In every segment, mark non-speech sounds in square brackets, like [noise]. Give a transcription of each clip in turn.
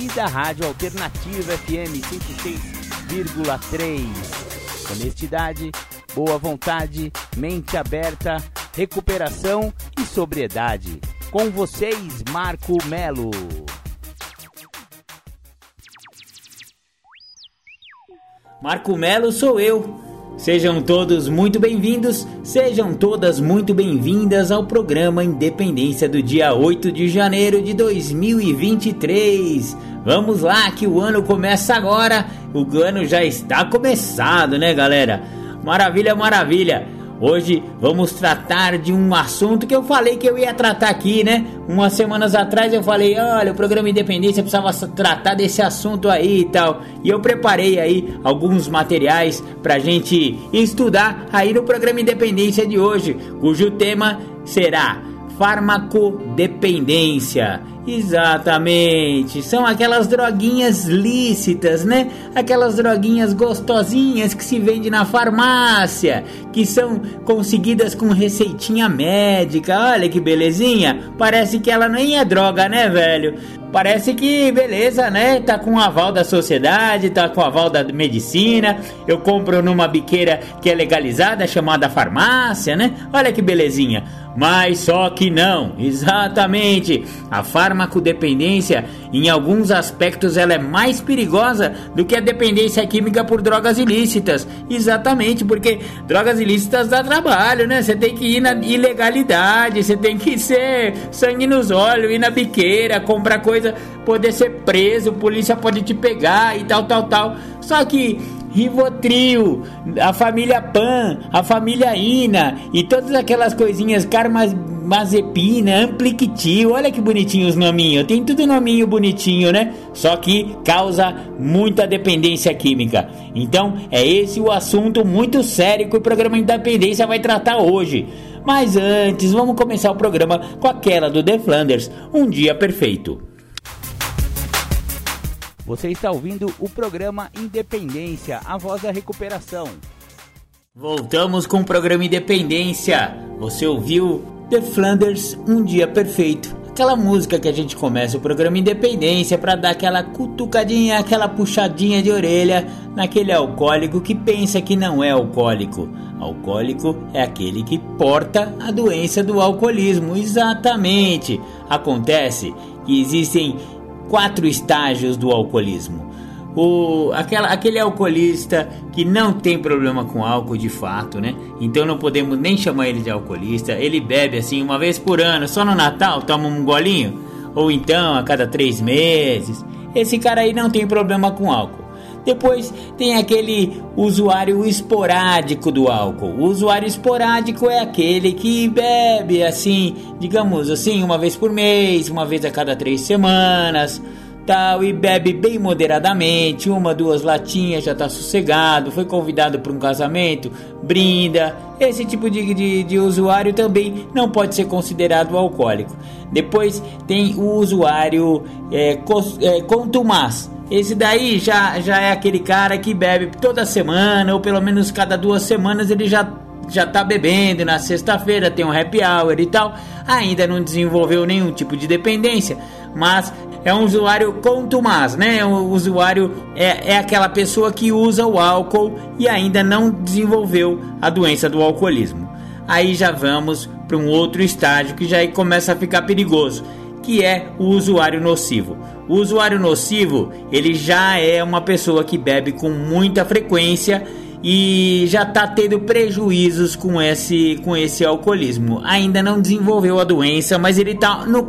e da Rádio Alternativa FM 106,3. Honestidade, boa vontade, mente aberta, recuperação e sobriedade. Com vocês, Marco Melo. Marco Melo sou eu. Sejam todos muito bem-vindos, sejam todas muito bem-vindas ao programa Independência do dia 8 de janeiro de 2023. Vamos lá que o ano começa agora, o ano já está começado, né, galera? Maravilha, maravilha. Hoje vamos tratar de um assunto que eu falei que eu ia tratar aqui, né? Umas semanas atrás eu falei, olha, o programa Independência precisava tratar desse assunto aí e tal. E eu preparei aí alguns materiais pra gente estudar aí no programa Independência de hoje, cujo tema será farmacodependência. Exatamente, são aquelas droguinhas lícitas, né? Aquelas droguinhas gostosinhas que se vende na farmácia, que são conseguidas com receitinha médica. Olha que belezinha! Parece que ela nem é droga, né, velho? Parece que beleza, né? Tá com o aval da sociedade, tá com o aval da medicina. Eu compro numa biqueira que é legalizada, chamada farmácia, né? Olha que belezinha. Mas só que não, exatamente. A farmacodependência, em alguns aspectos, ela é mais perigosa do que a dependência química por drogas ilícitas. Exatamente, porque drogas ilícitas dá trabalho, né? Você tem que ir na ilegalidade, você tem que ser sangue nos olhos, ir na biqueira, comprar coisa, poder ser preso, polícia pode te pegar e tal, tal, tal. Só que Rivotril, a família Pan, a família Ina e todas aquelas coisinhas, Carmazepina, Ampliquitil, olha que bonitinho os nominhos, tem tudo nominho bonitinho, né? Só que causa muita dependência química. Então é esse o assunto muito sério que o programa Independência vai tratar hoje. Mas antes, vamos começar o programa com aquela do The Flanders, Um Dia Perfeito. Você está ouvindo o programa Independência, a voz da recuperação. Voltamos com o programa Independência. Você ouviu The Flanders Um Dia Perfeito. Aquela música que a gente começa o programa Independência para dar aquela cutucadinha, aquela puxadinha de orelha naquele alcoólico que pensa que não é alcoólico. Alcoólico é aquele que porta a doença do alcoolismo. Exatamente. Acontece que existem quatro estágios do alcoolismo. O, aquela, aquele alcoolista que não tem problema com álcool de fato, né? Então não podemos nem chamar ele de alcoolista. Ele bebe assim uma vez por ano, só no Natal toma um golinho, ou então a cada três meses. Esse cara aí não tem problema com álcool. Depois tem aquele usuário esporádico do álcool. O usuário esporádico é aquele que bebe assim, digamos assim, uma vez por mês, uma vez a cada três semanas. Tal, e bebe bem moderadamente, uma, duas latinhas, já tá sossegado, foi convidado para um casamento, brinda. Esse tipo de, de, de usuário também não pode ser considerado alcoólico. Depois tem o usuário é, é, contumaz esse daí já, já é aquele cara que bebe toda semana, ou pelo menos cada duas semanas ele já, já tá bebendo. Na sexta-feira tem um happy hour e tal. Ainda não desenvolveu nenhum tipo de dependência, mas é um usuário contumaz, né? O usuário é, é aquela pessoa que usa o álcool e ainda não desenvolveu a doença do alcoolismo. Aí já vamos para um outro estágio que já começa a ficar perigoso, que é o usuário nocivo. O usuário nocivo, ele já é uma pessoa que bebe com muita frequência e já está tendo prejuízos com esse com esse alcoolismo. Ainda não desenvolveu a doença, mas ele está no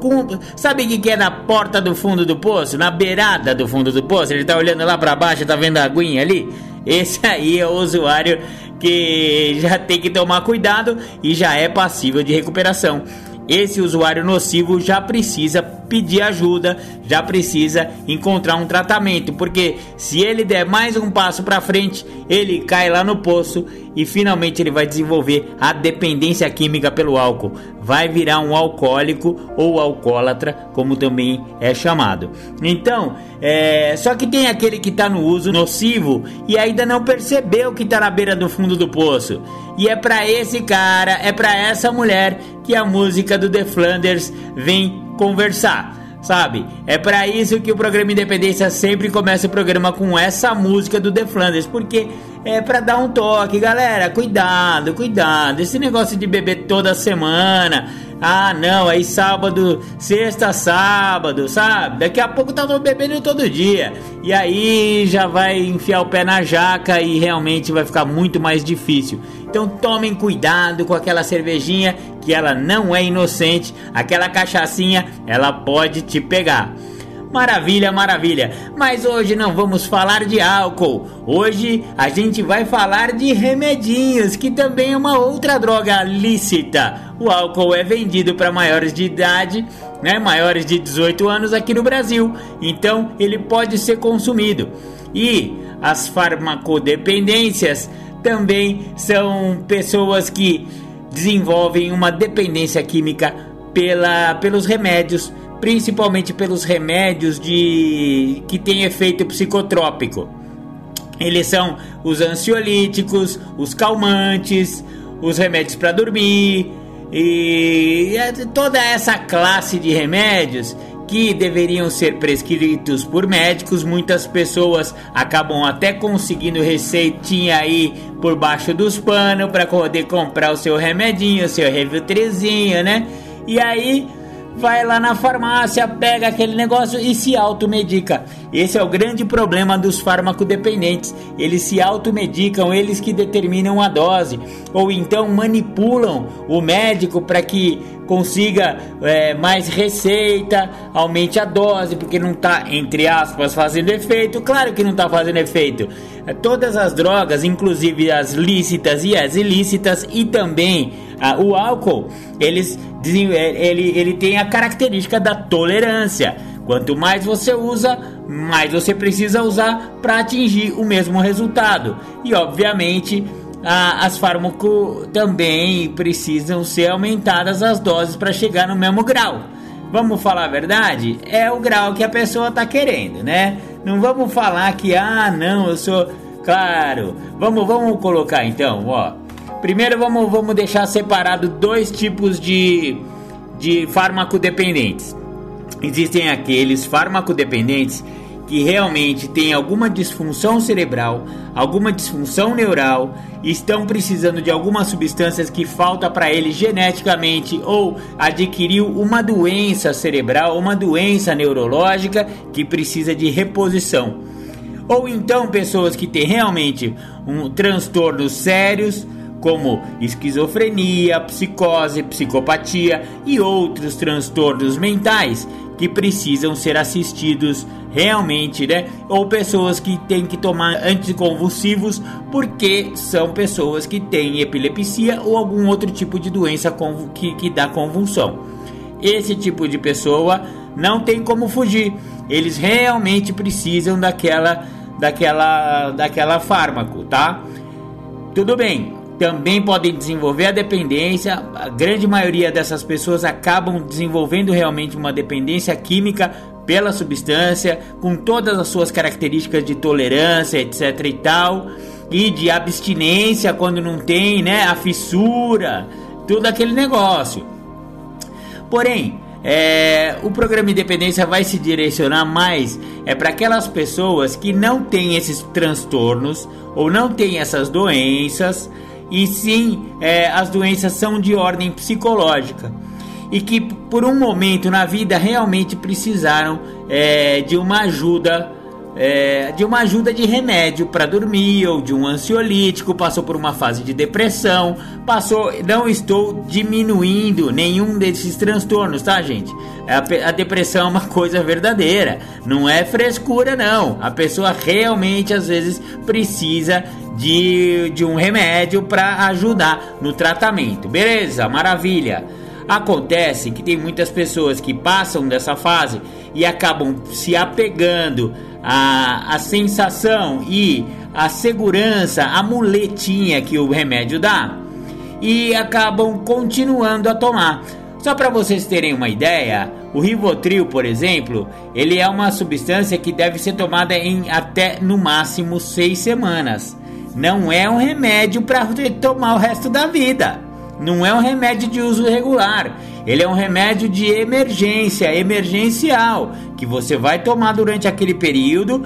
sabe o que é na porta do fundo do poço, na beirada do fundo do poço. Ele está olhando lá para baixo, está vendo a aguinha ali. Esse aí é o usuário que já tem que tomar cuidado e já é passível de recuperação. Esse usuário nocivo já precisa pedir ajuda, já precisa encontrar um tratamento, porque se ele der mais um passo para frente, ele cai lá no poço e finalmente ele vai desenvolver a dependência química pelo álcool. Vai virar um alcoólico ou alcoólatra, como também é chamado. Então, é... só que tem aquele que está no uso nocivo e ainda não percebeu que está na beira do fundo do poço. E é para esse cara, é para essa mulher que a música do The Flanders vem conversar sabe? É para isso que o programa Independência sempre começa o programa com essa música do The Flanders, porque é para dar um toque, galera, cuidado, cuidado. Esse negócio de beber toda semana, ah, não, aí sábado, sexta, sábado, sabe? Daqui a pouco tava bebendo todo dia. E aí já vai enfiar o pé na jaca e realmente vai ficar muito mais difícil. Então tomem cuidado com aquela cervejinha que ela não é inocente, aquela cachaçinha, ela pode te pegar. Maravilha, maravilha. Mas hoje não vamos falar de álcool. Hoje a gente vai falar de remedinhos, que também é uma outra droga lícita. O álcool é vendido para maiores de idade, né, maiores de 18 anos aqui no Brasil. Então ele pode ser consumido. E as farmacodependências também são pessoas que desenvolvem uma dependência química pela, pelos remédios principalmente pelos remédios de que têm efeito psicotrópico. Eles são os ansiolíticos, os calmantes, os remédios para dormir e toda essa classe de remédios que deveriam ser prescritos por médicos, muitas pessoas acabam até conseguindo receitinha aí por baixo dos panos para poder comprar o seu remedinho, o seu Revitrezinho, né? E aí vai lá na farmácia, pega aquele negócio e se automedica. Esse é o grande problema dos farmacodependentes. Eles se automedicam, eles que determinam a dose, ou então manipulam o médico para que consiga é, mais receita, aumente a dose, porque não está, entre aspas, fazendo efeito. Claro que não está fazendo efeito. É, todas as drogas, inclusive as lícitas e as ilícitas, e também ah, o álcool, eles, é, ele, ele tem a característica da tolerância. Quanto mais você usa, mais você precisa usar para atingir o mesmo resultado. E obviamente ah, as fármacos também precisam ser aumentadas as doses para chegar no mesmo grau. Vamos falar a verdade? É o grau que a pessoa está querendo, né? Não vamos falar que ah não eu sou claro. Vamos vamos colocar então, ó. Primeiro vamos, vamos deixar separado dois tipos de, de farmacodependentes. Existem aqueles farmacodependentes que realmente têm alguma disfunção cerebral, alguma disfunção neural, estão precisando de algumas substâncias que falta para ele geneticamente ou adquiriu uma doença cerebral, uma doença neurológica que precisa de reposição. Ou então pessoas que têm realmente um transtornos sérios, como esquizofrenia, psicose, psicopatia e outros transtornos mentais que precisam ser assistidos realmente, né? Ou pessoas que têm que tomar anticonvulsivos porque são pessoas que têm epilepsia ou algum outro tipo de doença que, que dá convulsão. Esse tipo de pessoa não tem como fugir. Eles realmente precisam daquela daquela daquela fármaco, tá? Tudo bem também podem desenvolver a dependência. A grande maioria dessas pessoas acabam desenvolvendo realmente uma dependência química pela substância, com todas as suas características de tolerância, etc e tal, e de abstinência quando não tem, né, a fissura, tudo aquele negócio. Porém, é, o programa Independência vai se direcionar mais é para aquelas pessoas que não têm esses transtornos ou não têm essas doenças e sim é, as doenças são de ordem psicológica e que por um momento na vida realmente precisaram é, de uma ajuda é, de uma ajuda de remédio para dormir ou de um ansiolítico, passou por uma fase de depressão, passou. Não estou diminuindo nenhum desses transtornos, tá, gente? A, a depressão é uma coisa verdadeira, não é frescura, não. A pessoa realmente às vezes precisa de, de um remédio para ajudar no tratamento, beleza? Maravilha. Acontece que tem muitas pessoas que passam dessa fase e acabam se apegando à, à sensação e à segurança, a muletinha que o remédio dá e acabam continuando a tomar. Só para vocês terem uma ideia, o Rivotril, por exemplo, ele é uma substância que deve ser tomada em até no máximo seis semanas. Não é um remédio para tomar o resto da vida. Não é um remédio de uso regular. Ele é um remédio de emergência, emergencial, que você vai tomar durante aquele período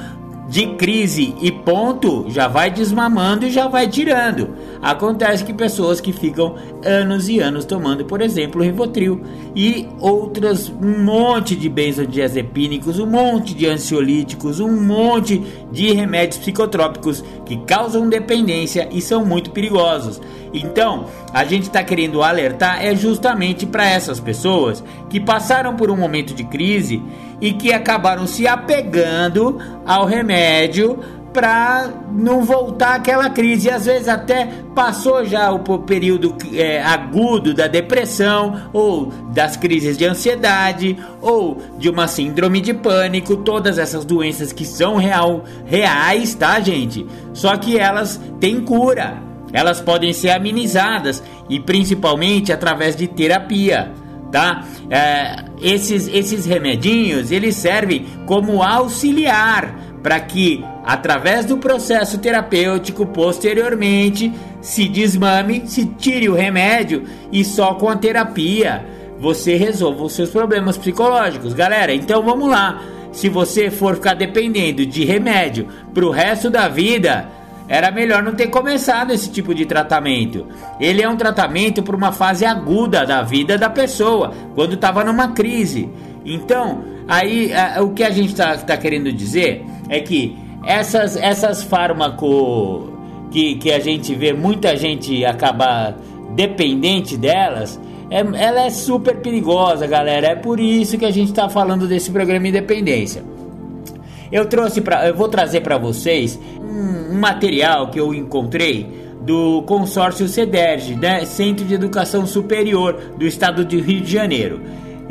de crise e ponto, já vai desmamando e já vai tirando. Acontece que pessoas que ficam anos e anos tomando, por exemplo, Rivotril e outras um monte de benzodiazepínicos, um monte de ansiolíticos, um monte de remédios psicotrópicos que causam dependência e são muito perigosos. Então, a gente está querendo alertar é justamente para essas pessoas que passaram por um momento de crise e que acabaram se apegando ao remédio para não voltar aquela crise. E às vezes até passou já o período é, agudo da depressão, ou das crises de ansiedade, ou de uma síndrome de pânico, todas essas doenças que são real, reais, tá, gente? Só que elas têm cura. Elas podem ser amenizadas e principalmente através de terapia tá? É, esses, esses remedinhos eles servem como auxiliar para que através do processo terapêutico posteriormente se desmame, se tire o remédio e só com a terapia você resolva os seus problemas psicológicos, galera. Então vamos lá. Se você for ficar dependendo de remédio para o resto da vida, era melhor não ter começado esse tipo de tratamento. Ele é um tratamento para uma fase aguda da vida da pessoa, quando estava numa crise. Então, aí a, o que a gente está tá querendo dizer é que essas, essas fármacos que, que a gente vê muita gente acabar dependente delas, é, ela é super perigosa, galera. É por isso que a gente está falando desse programa Independência. Eu trouxe para, eu vou trazer para vocês um, um, material que eu encontrei do consórcio CEDERJ, né, Centro de Educação Superior do Estado de Rio de Janeiro.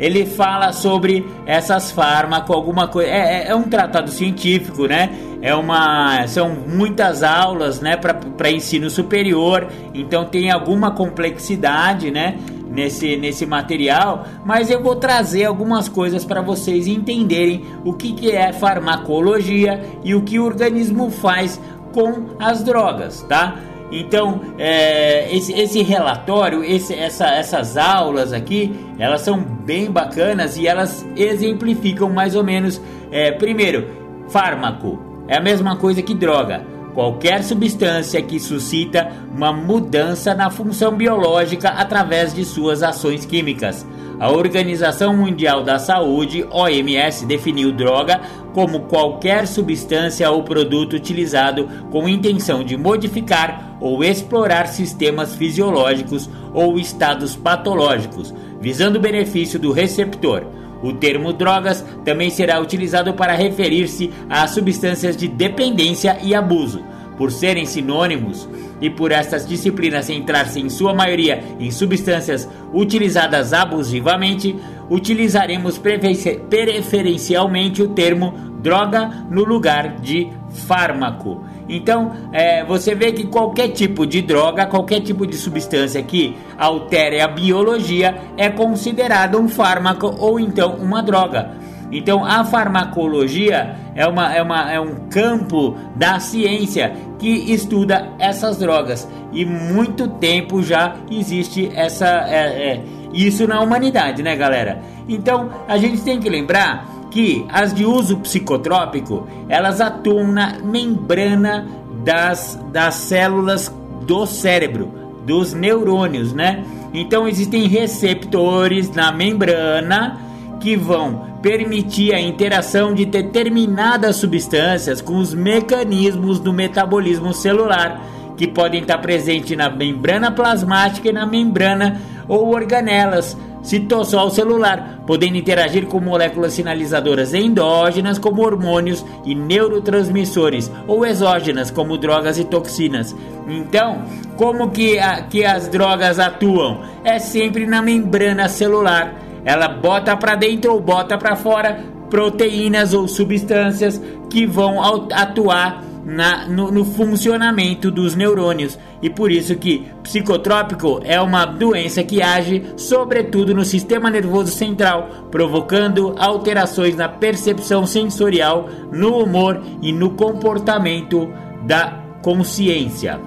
Ele fala sobre essas fármacos, alguma coisa. É, é, é um tratado científico, né? É uma, são muitas aulas, né, para ensino superior. Então tem alguma complexidade, né? nesse, nesse material, mas eu vou trazer algumas coisas para vocês entenderem o que, que é farmacologia e o que o organismo faz com as drogas, tá? Então, é, esse, esse, relatório, esse, essa, essas aulas aqui, elas são bem bacanas e elas exemplificam mais ou menos. É, primeiro, fármaco é a mesma coisa que droga qualquer substância que suscita uma mudança na função biológica através de suas ações químicas. A Organização Mundial da Saúde, OMS, definiu droga como qualquer substância ou produto utilizado com intenção de modificar ou explorar sistemas fisiológicos ou estados patológicos, visando o benefício do receptor. O termo drogas também será utilizado para referir-se a substâncias de dependência e abuso. Por serem sinônimos e por estas disciplinas centrar-se em sua maioria em substâncias utilizadas abusivamente, utilizaremos preferencialmente o termo droga no lugar de fármaco. Então, é, você vê que qualquer tipo de droga, qualquer tipo de substância que altere a biologia é considerado um fármaco ou então uma droga. Então, a farmacologia é, uma, é, uma, é um campo da ciência que estuda essas drogas e muito tempo já existe essa, é, é, isso na humanidade, né, galera? Então, a gente tem que lembrar que as de uso psicotrópico elas atuam na membrana das, das células do cérebro, dos neurônios, né? Então existem receptores na membrana que vão permitir a interação de determinadas substâncias com os mecanismos do metabolismo celular, que podem estar presentes na membrana plasmática e na membrana ou organelas citossol celular, podendo interagir com moléculas sinalizadoras endógenas como hormônios e neurotransmissores ou exógenas como drogas e toxinas. Então, como que, a, que as drogas atuam? É sempre na membrana celular. Ela bota para dentro ou bota para fora proteínas ou substâncias que vão atuar na, no, no, funcionamento dos neurônios e por isso que psicotrópico é uma doença que age sobretudo no sistema nervoso central, provocando alterações na percepção sensorial, no humor e no comportamento da consciência.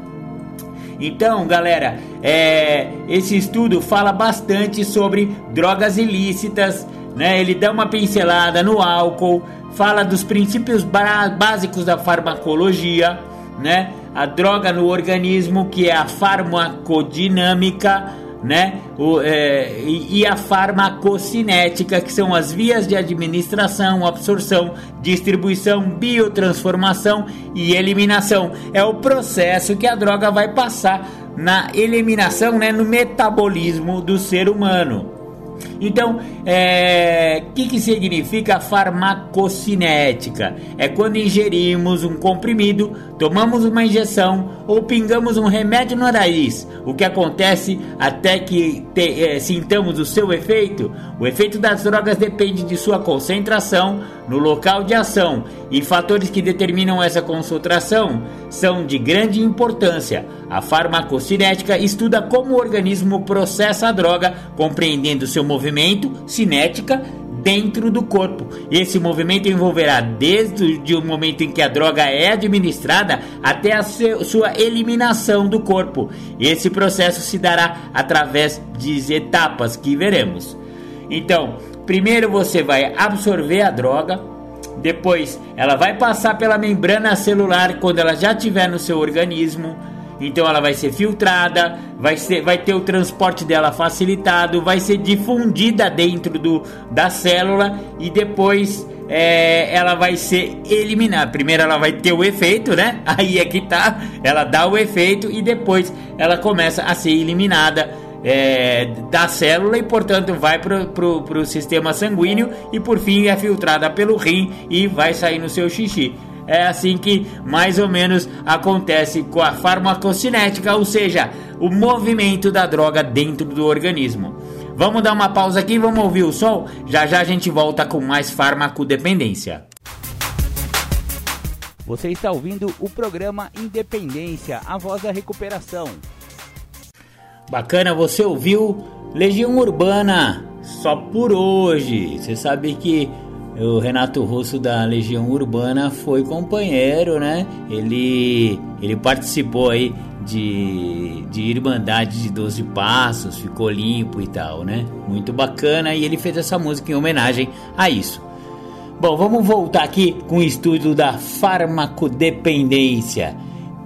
Então, galera, é, esse estudo fala bastante sobre drogas ilícitas, né? Ele dá uma pincelada no álcool, fala dos princípios básicos da farmacologia, né? A droga no organismo, que é a farmacodinâmica, né? O, é, e, e a farmacocinética, que são as vias de administração, absorção, distribuição, biotransformação e eliminação. É o processo que a droga vai passar na eliminação, né? No metabolismo do ser humano. Então, o é, que, que significa farmacocinética? É quando ingerimos um comprimido, tomamos uma injeção ou pingamos um remédio no nariz. O que acontece até que te, é, sintamos o seu efeito? O efeito das drogas depende de sua concentração no local de ação e fatores que determinam essa concentração são de grande importância. A farmacocinética estuda como o organismo processa a droga, compreendendo seu movimento, cinética, dentro do corpo. Esse movimento envolverá desde o momento em que a droga é administrada até a sua eliminação do corpo. Esse processo se dará através de etapas que veremos. Então, primeiro você vai absorver a droga, depois ela vai passar pela membrana celular quando ela já estiver no seu organismo então ela vai ser filtrada, vai, ser, vai ter o transporte dela facilitado, vai ser difundida dentro do, da célula e depois é, ela vai ser eliminada. Primeiro ela vai ter o efeito, né? [laughs] Aí é que tá, ela dá o efeito e depois ela começa a ser eliminada é, da célula e, portanto, vai para o sistema sanguíneo e, por fim, é filtrada pelo rim e vai sair no seu xixi. É assim que mais ou menos acontece com a farmacocinética, ou seja, o movimento da droga dentro do organismo. Vamos dar uma pausa aqui, vamos ouvir o som? Já já a gente volta com mais farmacodependência. Você está ouvindo o programa Independência, a voz da recuperação. Bacana, você ouviu Legião Urbana só por hoje. Você sabe que o Renato Russo da Legião Urbana foi companheiro, né? Ele, ele participou aí de, de Irmandade de Doze Passos, ficou limpo e tal, né? Muito bacana e ele fez essa música em homenagem a isso. Bom, vamos voltar aqui com o estudo da farmacodependência.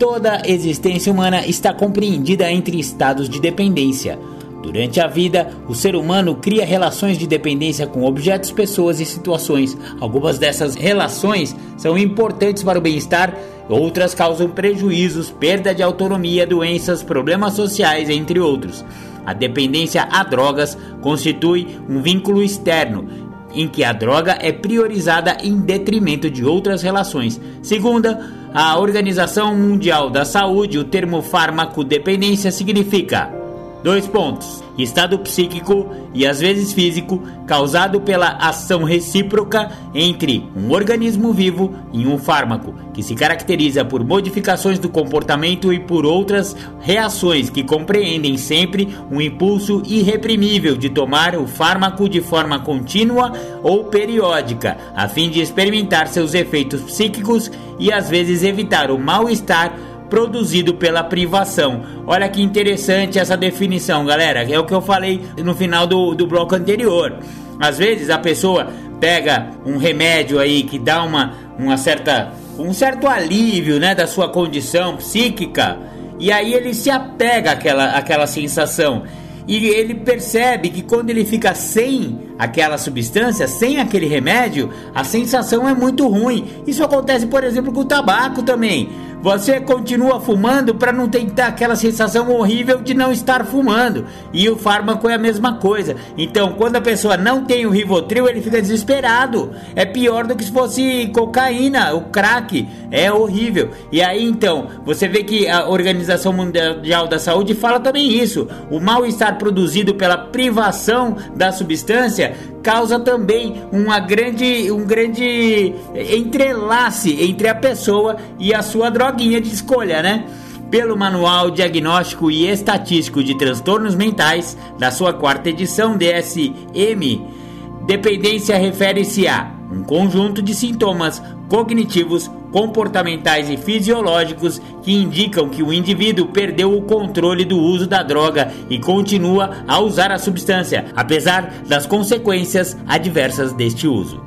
Toda existência humana está compreendida entre estados de dependência Durante a vida, o ser humano cria relações de dependência com objetos, pessoas e situações. Algumas dessas relações são importantes para o bem-estar, outras causam prejuízos, perda de autonomia, doenças, problemas sociais, entre outros. A dependência a drogas constitui um vínculo externo, em que a droga é priorizada em detrimento de outras relações. Segundo a Organização Mundial da Saúde, o termo farmacodependência significa Dois pontos. Estado psíquico e às vezes físico causado pela ação recíproca entre um organismo vivo e um fármaco, que se caracteriza por modificações do comportamento e por outras reações que compreendem sempre um impulso irreprimível de tomar o fármaco de forma contínua ou periódica, a fim de experimentar seus efeitos psíquicos e às vezes evitar o mal-estar produzido pela privação. Olha que interessante essa definição, galera. É o que eu falei no final do, do bloco anterior. Às vezes a pessoa pega um remédio aí que dá uma, uma certa, um certo alívio né, da sua condição psíquica e aí ele se apega àquela, àquela sensação. E ele percebe que quando ele fica sem aquela substância, sem aquele remédio, a sensação é muito ruim. Isso acontece, por exemplo, com o tabaco também. você continua fumando para não tentar aquela sensação horrível de não estar fumando. E o fármaco é a mesma coisa. Então, quando a pessoa não tem o Rivotril, ele fica desesperado. É pior do que se fosse cocaína, o crack. É horrível. E aí, então, você vê que a Organização Mundial da Saúde fala também isso. O mal-estar produzido pela privação da substância causa também uma grande, um grande entrelace entre a pessoa e a sua droguinha de escolha, né? Pelo Manual Diagnóstico e Estatístico de Transtornos Mentais, da sua quarta edição DSM, dependência refere-se a um conjunto de sintomas cognitivos, comportamentais e fisiológicos que indicam que o indivíduo perdeu o controle do uso da droga e continua a usar a substância, apesar das consequências adversas deste uso.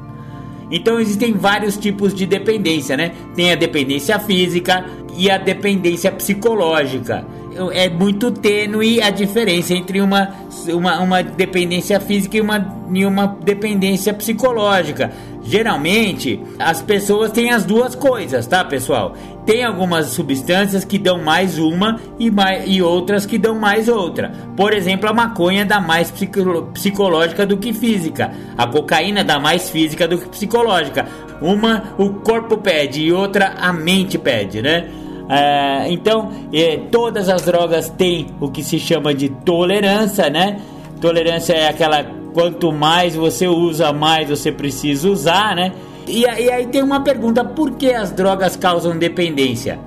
Então existem vários tipos de dependência, né? Tem a dependência física e a dependência psicológica. É muito tênue a diferença entre uma, uma, uma dependência física e uma, e uma dependência psicológica. Geralmente, as pessoas têm as duas coisas, tá, pessoal? Tem algumas substâncias que dão mais uma e, mais, e outras que dão mais outra. Por exemplo, a maconha dá mais psico, psicológica do que física. A cocaína dá mais física do que psicológica. Uma o corpo pede e outra a mente pede, né? É, então, é, todas as drogas têm o que se chama de tolerância, né? Tolerância é aquela quanto mais você usa, mais você precisa usar, né? E, e aí tem uma pergunta: por que as drogas causam dependência?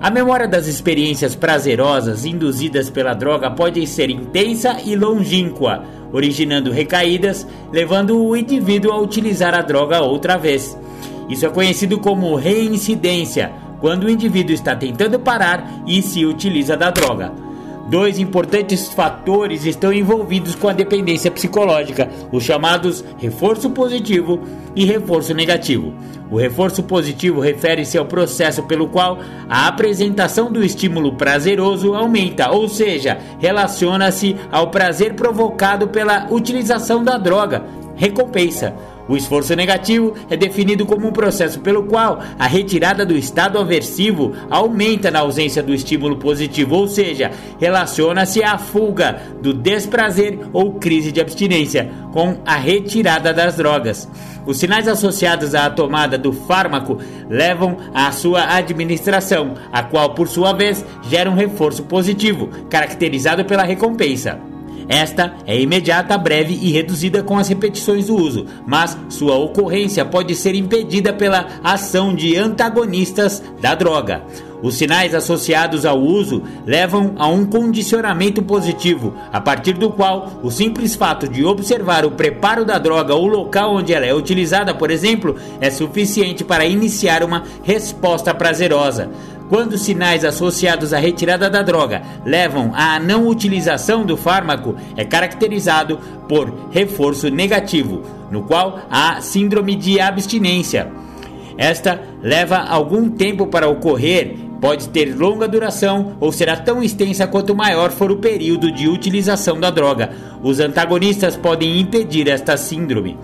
A memória das experiências prazerosas induzidas pela droga pode ser intensa e longínqua, originando recaídas, levando o indivíduo a utilizar a droga outra vez. Isso é conhecido como reincidência, quando o indivíduo está tentando parar e se utiliza da droga. Dois importantes fatores estão envolvidos com a dependência psicológica, os chamados reforço positivo e reforço negativo. O reforço positivo refere-se ao processo pelo qual a apresentação do estímulo prazeroso aumenta, ou seja, relaciona-se ao prazer provocado pela utilização da droga, recompensa. O esforço negativo é definido como um processo pelo qual a retirada do estado aversivo aumenta na ausência do estímulo positivo, ou seja, relaciona-se à fuga do desprazer ou crise de abstinência com a retirada das drogas. Os sinais associados à tomada do fármaco levam à sua administração, a qual, por sua vez, gera um reforço positivo, caracterizado pela recompensa. Esta é imediata, breve e reduzida com as repetições do uso, mas sua ocorrência pode ser impedida pela ação de antagonistas da droga. Os sinais associados ao uso levam a um condicionamento positivo, a partir do qual o simples fato de observar o preparo da droga ou o local onde ela é utilizada, por exemplo, é suficiente para iniciar uma resposta prazerosa. Quando sinais associados à retirada da droga levam à não utilização do fármaco, é caracterizado por reforço negativo, no qual há síndrome de abstinência. Esta leva algum tempo para ocorrer, pode ter longa duração ou será tão extensa quanto maior for o período de utilização da droga. Os antagonistas podem impedir esta síndrome.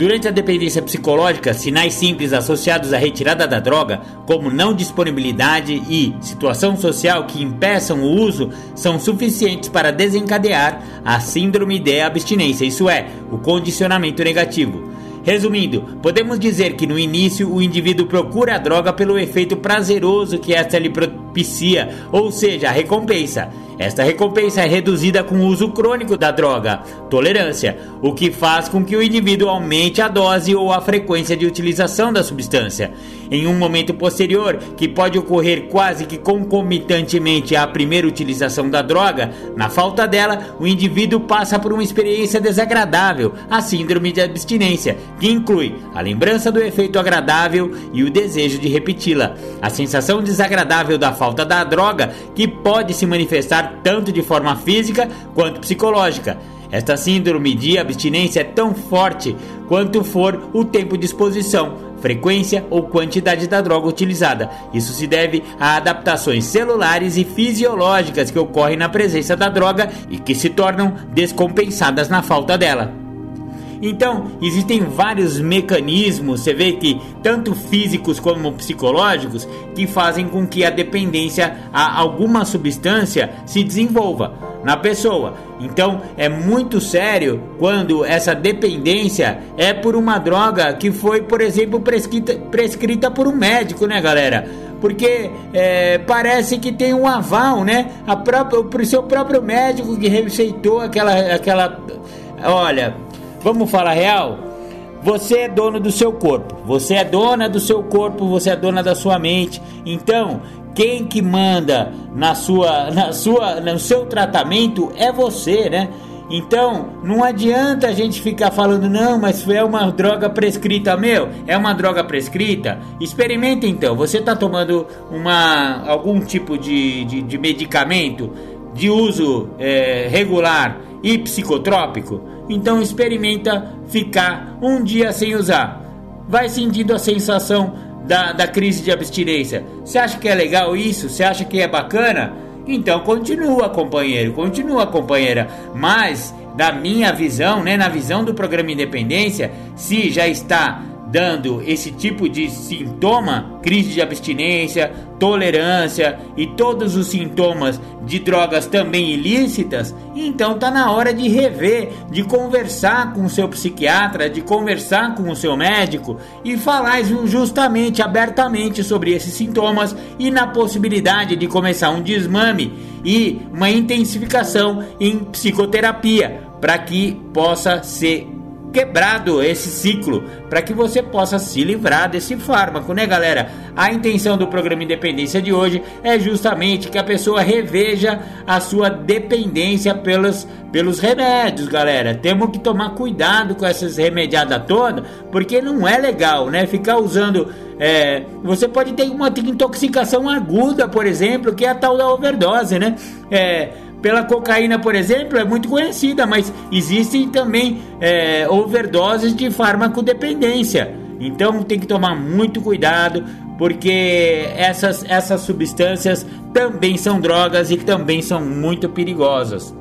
Durante a dependência psicológica, sinais simples associados à retirada da droga, como não disponibilidade e situação social que impeçam o uso, são suficientes para desencadear a síndrome de abstinência, isso é, o condicionamento negativo. Resumindo, podemos dizer que no início o indivíduo procura a droga pelo efeito prazeroso que esta lhe propicia, ou seja, a recompensa. Esta recompensa é reduzida com o uso crônico da droga, tolerância, o que faz com que o indivíduo aumente a dose ou a frequência de utilização da substância. Em um momento posterior, que pode ocorrer quase que concomitantemente à primeira utilização da droga, na falta dela, o indivíduo passa por uma experiência desagradável, a síndrome de abstinência, que inclui a lembrança do efeito agradável e o desejo de repeti-la. A sensação desagradável da falta da droga, que pode se manifestar tanto de forma física quanto psicológica. Esta síndrome de abstinência é tão forte quanto for o tempo de exposição, frequência ou quantidade da droga utilizada. Isso se deve a adaptações celulares e fisiológicas que ocorrem na presença da droga e que se tornam descompensadas na falta dela. Então, existem vários mecanismos, você vê que tanto físicos como psicológicos, que fazem com que a dependência a alguma substância se desenvolva na pessoa. Então, é muito sério quando essa dependência é por uma droga que foi, por exemplo, prescrita, prescrita por um médico, né, galera? porque é, parece que tem um aval, né? A própria, o seu próprio médico que receitou aquela, aquela. Olha, vamos falar real. Você é dono do seu corpo, você é dona do seu corpo, você é dona da sua mente. Então, quem que manda na sua, [laughs] na sua, no seu tratamento é você, né? Então, não adianta a gente ficar falando, não, mas é uma droga prescrita, meu, é uma droga prescrita. Experimenta então, você está tomando uma, algum tipo de, de, de medicamento de uso é, regular e psicotrópico, então experimenta ficar um dia sem usar. Vai sentindo a sensação da, da crise de abstinência. Você acha que é legal isso? Você acha que é bacana? Então continua, companheiro, continua, companheira. Mas, da minha visão, né, na visão do programa Independência, se já está dando esse tipo de sintoma, crise de abstinência, tolerância e todos os sintomas de drogas também ilícitas, então tá na hora de rever, de conversar com o seu psiquiatra, de conversar com o seu médico e falar justamente abertamente sobre esses sintomas e na possibilidade de começar um desmame e uma intensificação em psicoterapia para que possa ser quebrado esse ciclo para que você possa se livrar desse fármaco, né, galera? A intenção do programa Independência de hoje é justamente que a pessoa reveja a sua dependência pelos, pelos remédios, galera. Temos que tomar cuidado com essas remediadas todas, porque não é legal, né? Ficar usando. É, você pode ter uma intoxicação aguda, por exemplo, que é a tal da overdose, né? É, pela cocaína, por exemplo, é muito conhecida, mas existem também é, overdoses de farmacodependência. Então tem que tomar muito cuidado, porque essas, essas substâncias também são drogas e também são muito perigosas.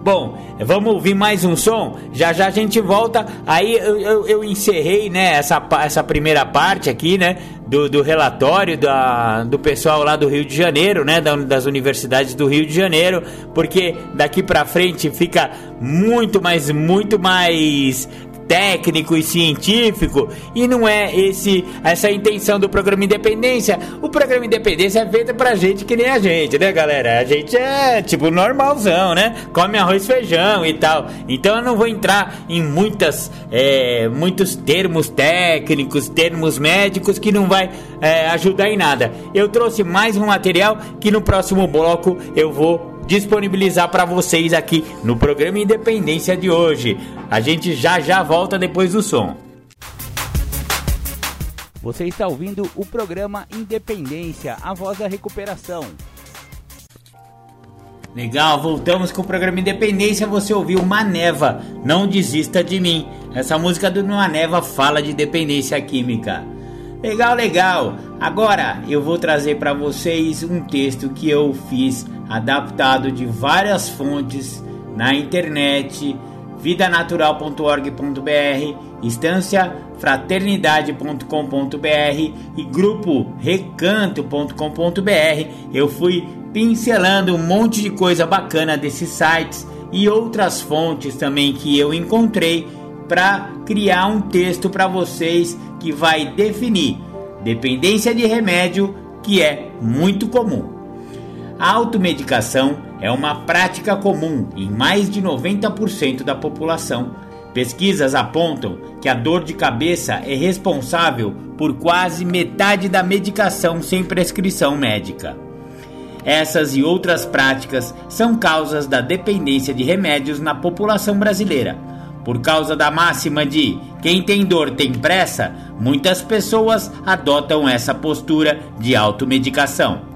Bom, vamos ouvir mais um som. Já já a gente volta. Aí eu, eu, eu encerrei, né, essa, essa primeira parte aqui, né, do, do relatório da, do pessoal lá do Rio de Janeiro, né, das universidades do Rio de Janeiro, porque daqui para frente fica muito mais, muito mais técnico e científico e não é esse essa intenção do programa Independência. O programa Independência é feito pra gente que nem a gente, né, galera? A gente é tipo normalzão, né? Come arroz, feijão e tal. Então eu não vou entrar em muitas é, muitos termos técnicos, termos médicos que não vai é, ajudar em nada. Eu trouxe mais um material que no próximo bloco eu vou disponibilizar para vocês aqui no programa Independência de hoje. A gente já já volta depois do som. Você está ouvindo o programa Independência, a voz da recuperação. Legal, voltamos com o programa Independência. Você ouviu Maneva, Não Desista de Mim. Essa música do Maneva fala de dependência química. Legal, legal. Agora eu vou trazer para vocês um texto que eu fiz adaptado de várias fontes na internet, vidanatural.org.br, instância fraternidade.com.br e grupo recanto.com.br. Eu fui pincelando um monte de coisa bacana desses sites e outras fontes também que eu encontrei para criar um texto para vocês que vai definir dependência de remédio, que é muito comum. A automedicação é uma prática comum em mais de 90% da população. Pesquisas apontam que a dor de cabeça é responsável por quase metade da medicação sem prescrição médica. Essas e outras práticas são causas da dependência de remédios na população brasileira. Por causa da máxima de quem tem dor tem pressa, muitas pessoas adotam essa postura de automedicação.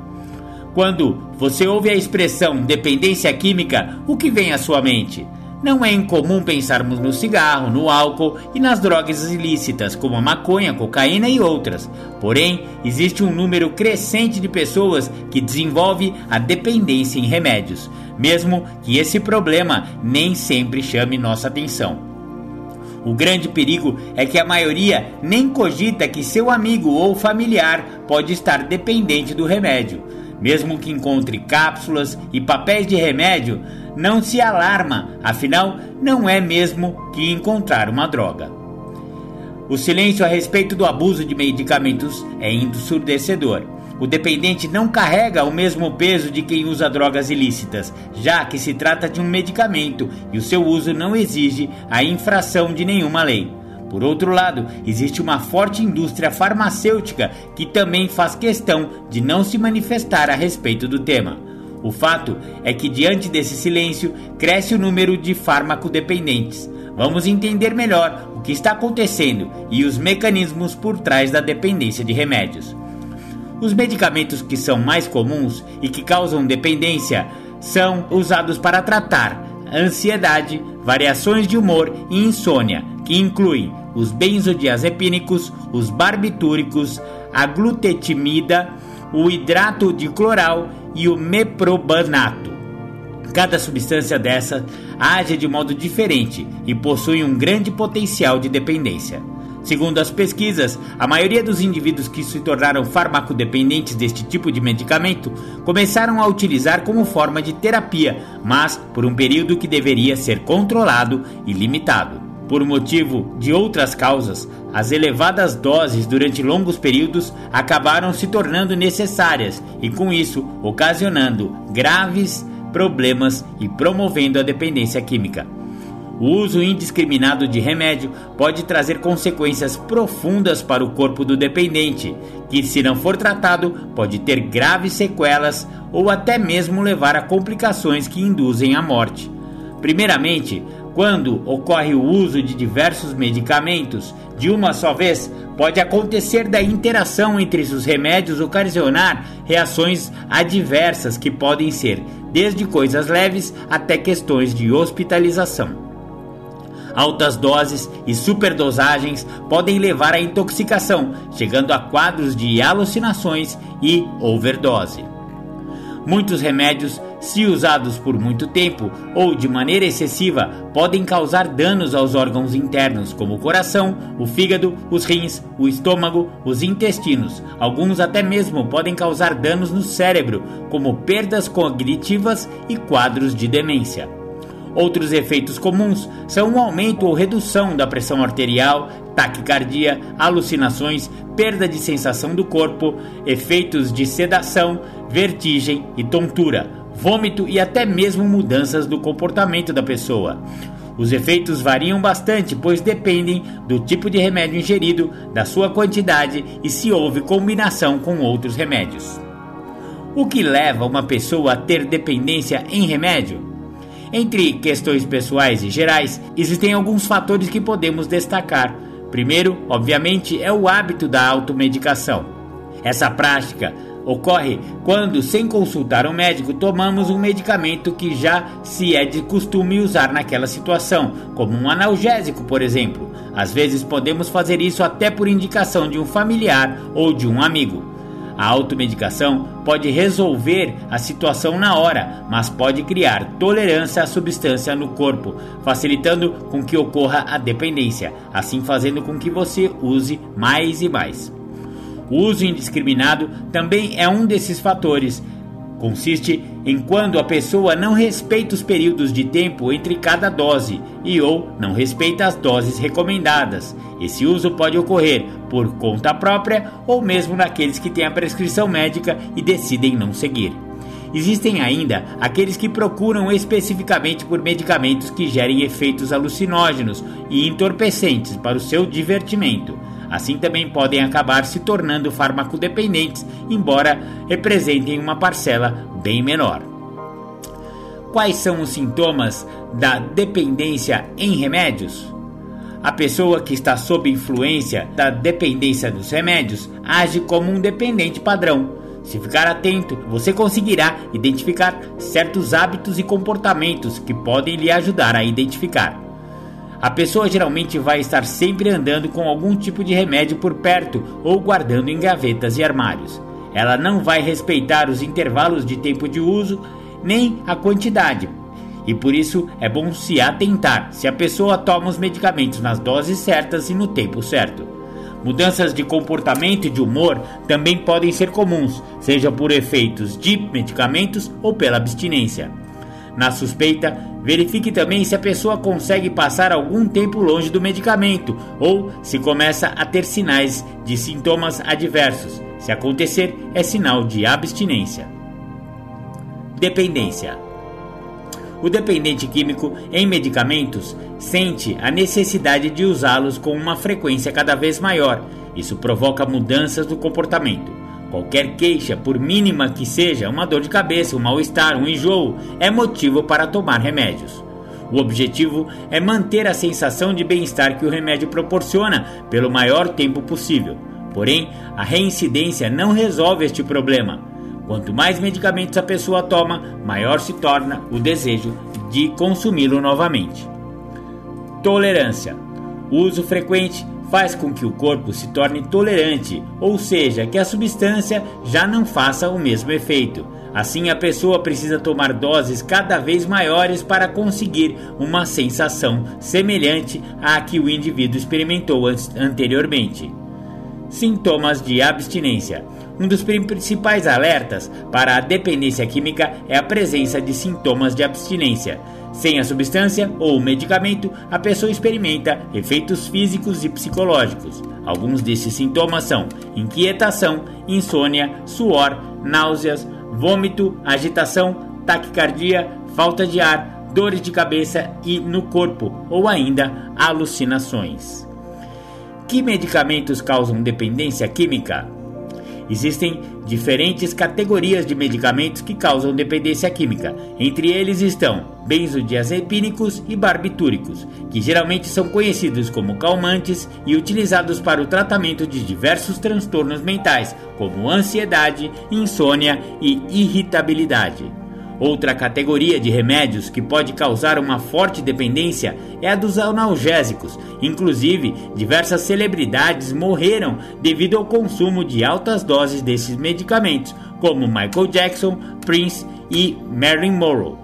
Quando você ouve a expressão dependência química, o que vem à sua mente? Não é incomum pensarmos no cigarro, no álcool e nas drogas ilícitas, como a maconha, cocaína e outras. Porém, existe um número crescente de pessoas que desenvolve a dependência em remédios, mesmo que esse problema nem sempre chame nossa atenção. O grande perigo é que a maioria nem cogita que seu amigo ou familiar pode estar dependente do remédio. Mesmo que encontre cápsulas e papéis de remédio, não se alarma, afinal, não é mesmo que encontrar uma droga. O silêncio a respeito do abuso de medicamentos é ensurdecedor. O dependente não carrega o mesmo peso de quem usa drogas ilícitas, já que se trata de um medicamento e o seu uso não exige a infração de nenhuma lei. Por outro lado, existe uma forte indústria farmacêutica que também faz questão de não se manifestar a respeito do tema. O fato é que, diante desse silêncio, cresce o número de fármaco-dependentes. Vamos entender melhor o que está acontecendo e os mecanismos por trás da dependência de remédios. Os medicamentos que são mais comuns e que causam dependência são usados para tratar ansiedade, variações de humor e insônia, que incluem os benzodiazepínicos, os barbitúricos, a glutetimida, o hidrato de cloral e o meprobanato. Cada substância dessa age de modo diferente e possui um grande potencial de dependência. Segundo as pesquisas, a maioria dos indivíduos que se tornaram farmacodependentes deste tipo de medicamento começaram a utilizar como forma de terapia, mas por um período que deveria ser controlado e limitado. Por motivo de outras causas, as elevadas doses durante longos períodos acabaram se tornando necessárias e, com isso, ocasionando graves problemas e promovendo a dependência química. O uso indiscriminado de remédio pode trazer consequências profundas para o corpo do dependente, que, se não for tratado, pode ter graves sequelas ou até mesmo levar a complicações que induzem à morte. Primeiramente, quando ocorre o uso de diversos medicamentos de uma só vez, pode acontecer da interação entre os remédios ocasionar reações adversas que podem ser desde coisas leves até questões de hospitalização. Altas doses e superdosagens podem levar à intoxicação, chegando a quadros de alucinações e overdose. Muitos remédios, se usados por muito tempo ou de maneira excessiva, podem causar danos aos órgãos internos, como o coração, o fígado, os rins, o estômago, os intestinos. Alguns até mesmo podem causar danos no cérebro, como perdas cognitivas e quadros de demência. Outros efeitos comuns são o aumento ou redução da pressão arterial, taquicardia, alucinações, perda de sensação do corpo, efeitos de sedação, vertigem e tontura, vômito e até mesmo mudanças do comportamento da pessoa. Os efeitos variam bastante, pois dependem do tipo de remédio ingerido, da sua quantidade e se houve combinação com outros remédios. O que leva uma pessoa a ter dependência em remédio? Entre questões pessoais e gerais, existem alguns fatores que podemos destacar. Primeiro, obviamente, é o hábito da automedicação. Essa prática ocorre quando, sem consultar um médico, tomamos um medicamento que já se é de costume usar naquela situação, como um analgésico, por exemplo. Às vezes podemos fazer isso até por indicação de um familiar ou de um amigo. A automedicação pode resolver a situação na hora, mas pode criar tolerância à substância no corpo, facilitando com que ocorra a dependência, assim fazendo com que você use mais e mais. O uso indiscriminado também é um desses fatores, Consiste em quando a pessoa não respeita os períodos de tempo entre cada dose e ou não respeita as doses recomendadas. Esse uso pode ocorrer por conta própria ou mesmo naqueles que têm a prescrição médica e decidem não seguir. Existem ainda aqueles que procuram especificamente por medicamentos que gerem efeitos alucinógenos e entorpecentes para o seu divertimento. Assim também podem acabar se tornando farmacodependentes, embora representem uma parcela bem menor. Quais são os sintomas da dependência em remédios? A pessoa que está sob influência da dependência dos remédios age como um dependente padrão. Se ficar atento, você conseguirá identificar certos hábitos e comportamentos que podem lhe ajudar a identificar. A pessoa geralmente vai estar sempre andando com algum tipo de remédio por perto ou guardando em gavetas e armários. Ela não vai respeitar os intervalos de tempo de uso nem a quantidade. e por isso é bom se atentar se a pessoa toma os medicamentos nas doses certas e no tempo certo. Mudanças de comportamento e de humor também podem ser comuns, seja por efeitos de medicamentos ou pela abstinência. Na suspeita, verifique também se a pessoa consegue passar algum tempo longe do medicamento ou se começa a ter sinais de sintomas adversos. Se acontecer, é sinal de abstinência. Dependência. O dependente químico em medicamentos sente a necessidade de usá-los com uma frequência cada vez maior. Isso provoca mudanças do comportamento. Qualquer queixa, por mínima que seja, uma dor de cabeça, um mal-estar, um enjoo, é motivo para tomar remédios. O objetivo é manter a sensação de bem-estar que o remédio proporciona pelo maior tempo possível. Porém, a reincidência não resolve este problema. Quanto mais medicamentos a pessoa toma, maior se torna o desejo de consumi-lo novamente. Tolerância: uso frequente faz com que o corpo se torne tolerante, ou seja, que a substância já não faça o mesmo efeito. Assim, a pessoa precisa tomar doses cada vez maiores para conseguir uma sensação semelhante à que o indivíduo experimentou anteriormente. Sintomas de abstinência: um dos principais alertas para a dependência química é a presença de sintomas de abstinência. Sem a substância ou medicamento, a pessoa experimenta efeitos físicos e psicológicos. Alguns desses sintomas são inquietação, insônia, suor, náuseas, vômito, agitação, taquicardia, falta de ar, dores de cabeça e no corpo ou ainda alucinações. Que medicamentos causam dependência química? Existem diferentes categorias de medicamentos que causam dependência química. Entre eles estão benzodiazepínicos e barbitúricos, que geralmente são conhecidos como calmantes e utilizados para o tratamento de diversos transtornos mentais, como ansiedade, insônia e irritabilidade. Outra categoria de remédios que pode causar uma forte dependência é a dos analgésicos. Inclusive, diversas celebridades morreram devido ao consumo de altas doses desses medicamentos, como Michael Jackson, Prince e Marilyn Monroe.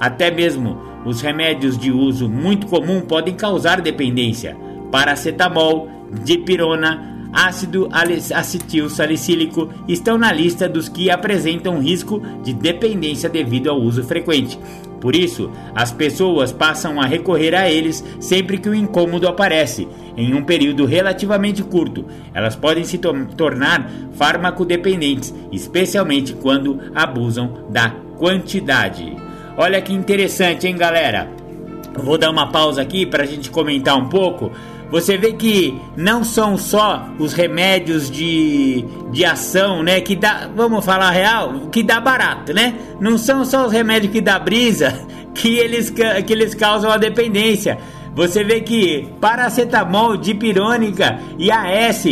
Até mesmo os remédios de uso muito comum podem causar dependência. Paracetamol, dipirona, ácido acetil salicílico estão na lista dos que apresentam risco de dependência devido ao uso frequente. Por isso, as pessoas passam a recorrer a eles sempre que o incômodo aparece. Em um período relativamente curto, elas podem se to tornar farmacodependentes, especialmente quando abusam da quantidade. Olha que interessante, hein, galera? Vou dar uma pausa aqui para a gente comentar um pouco você vê que não são só os remédios de, de ação, né? Que dá, vamos falar real, que dá barato, né? Não são só os remédios que dá brisa [laughs] que eles, que eles causam a dependência. Você vê que paracetamol, dipirônica e AS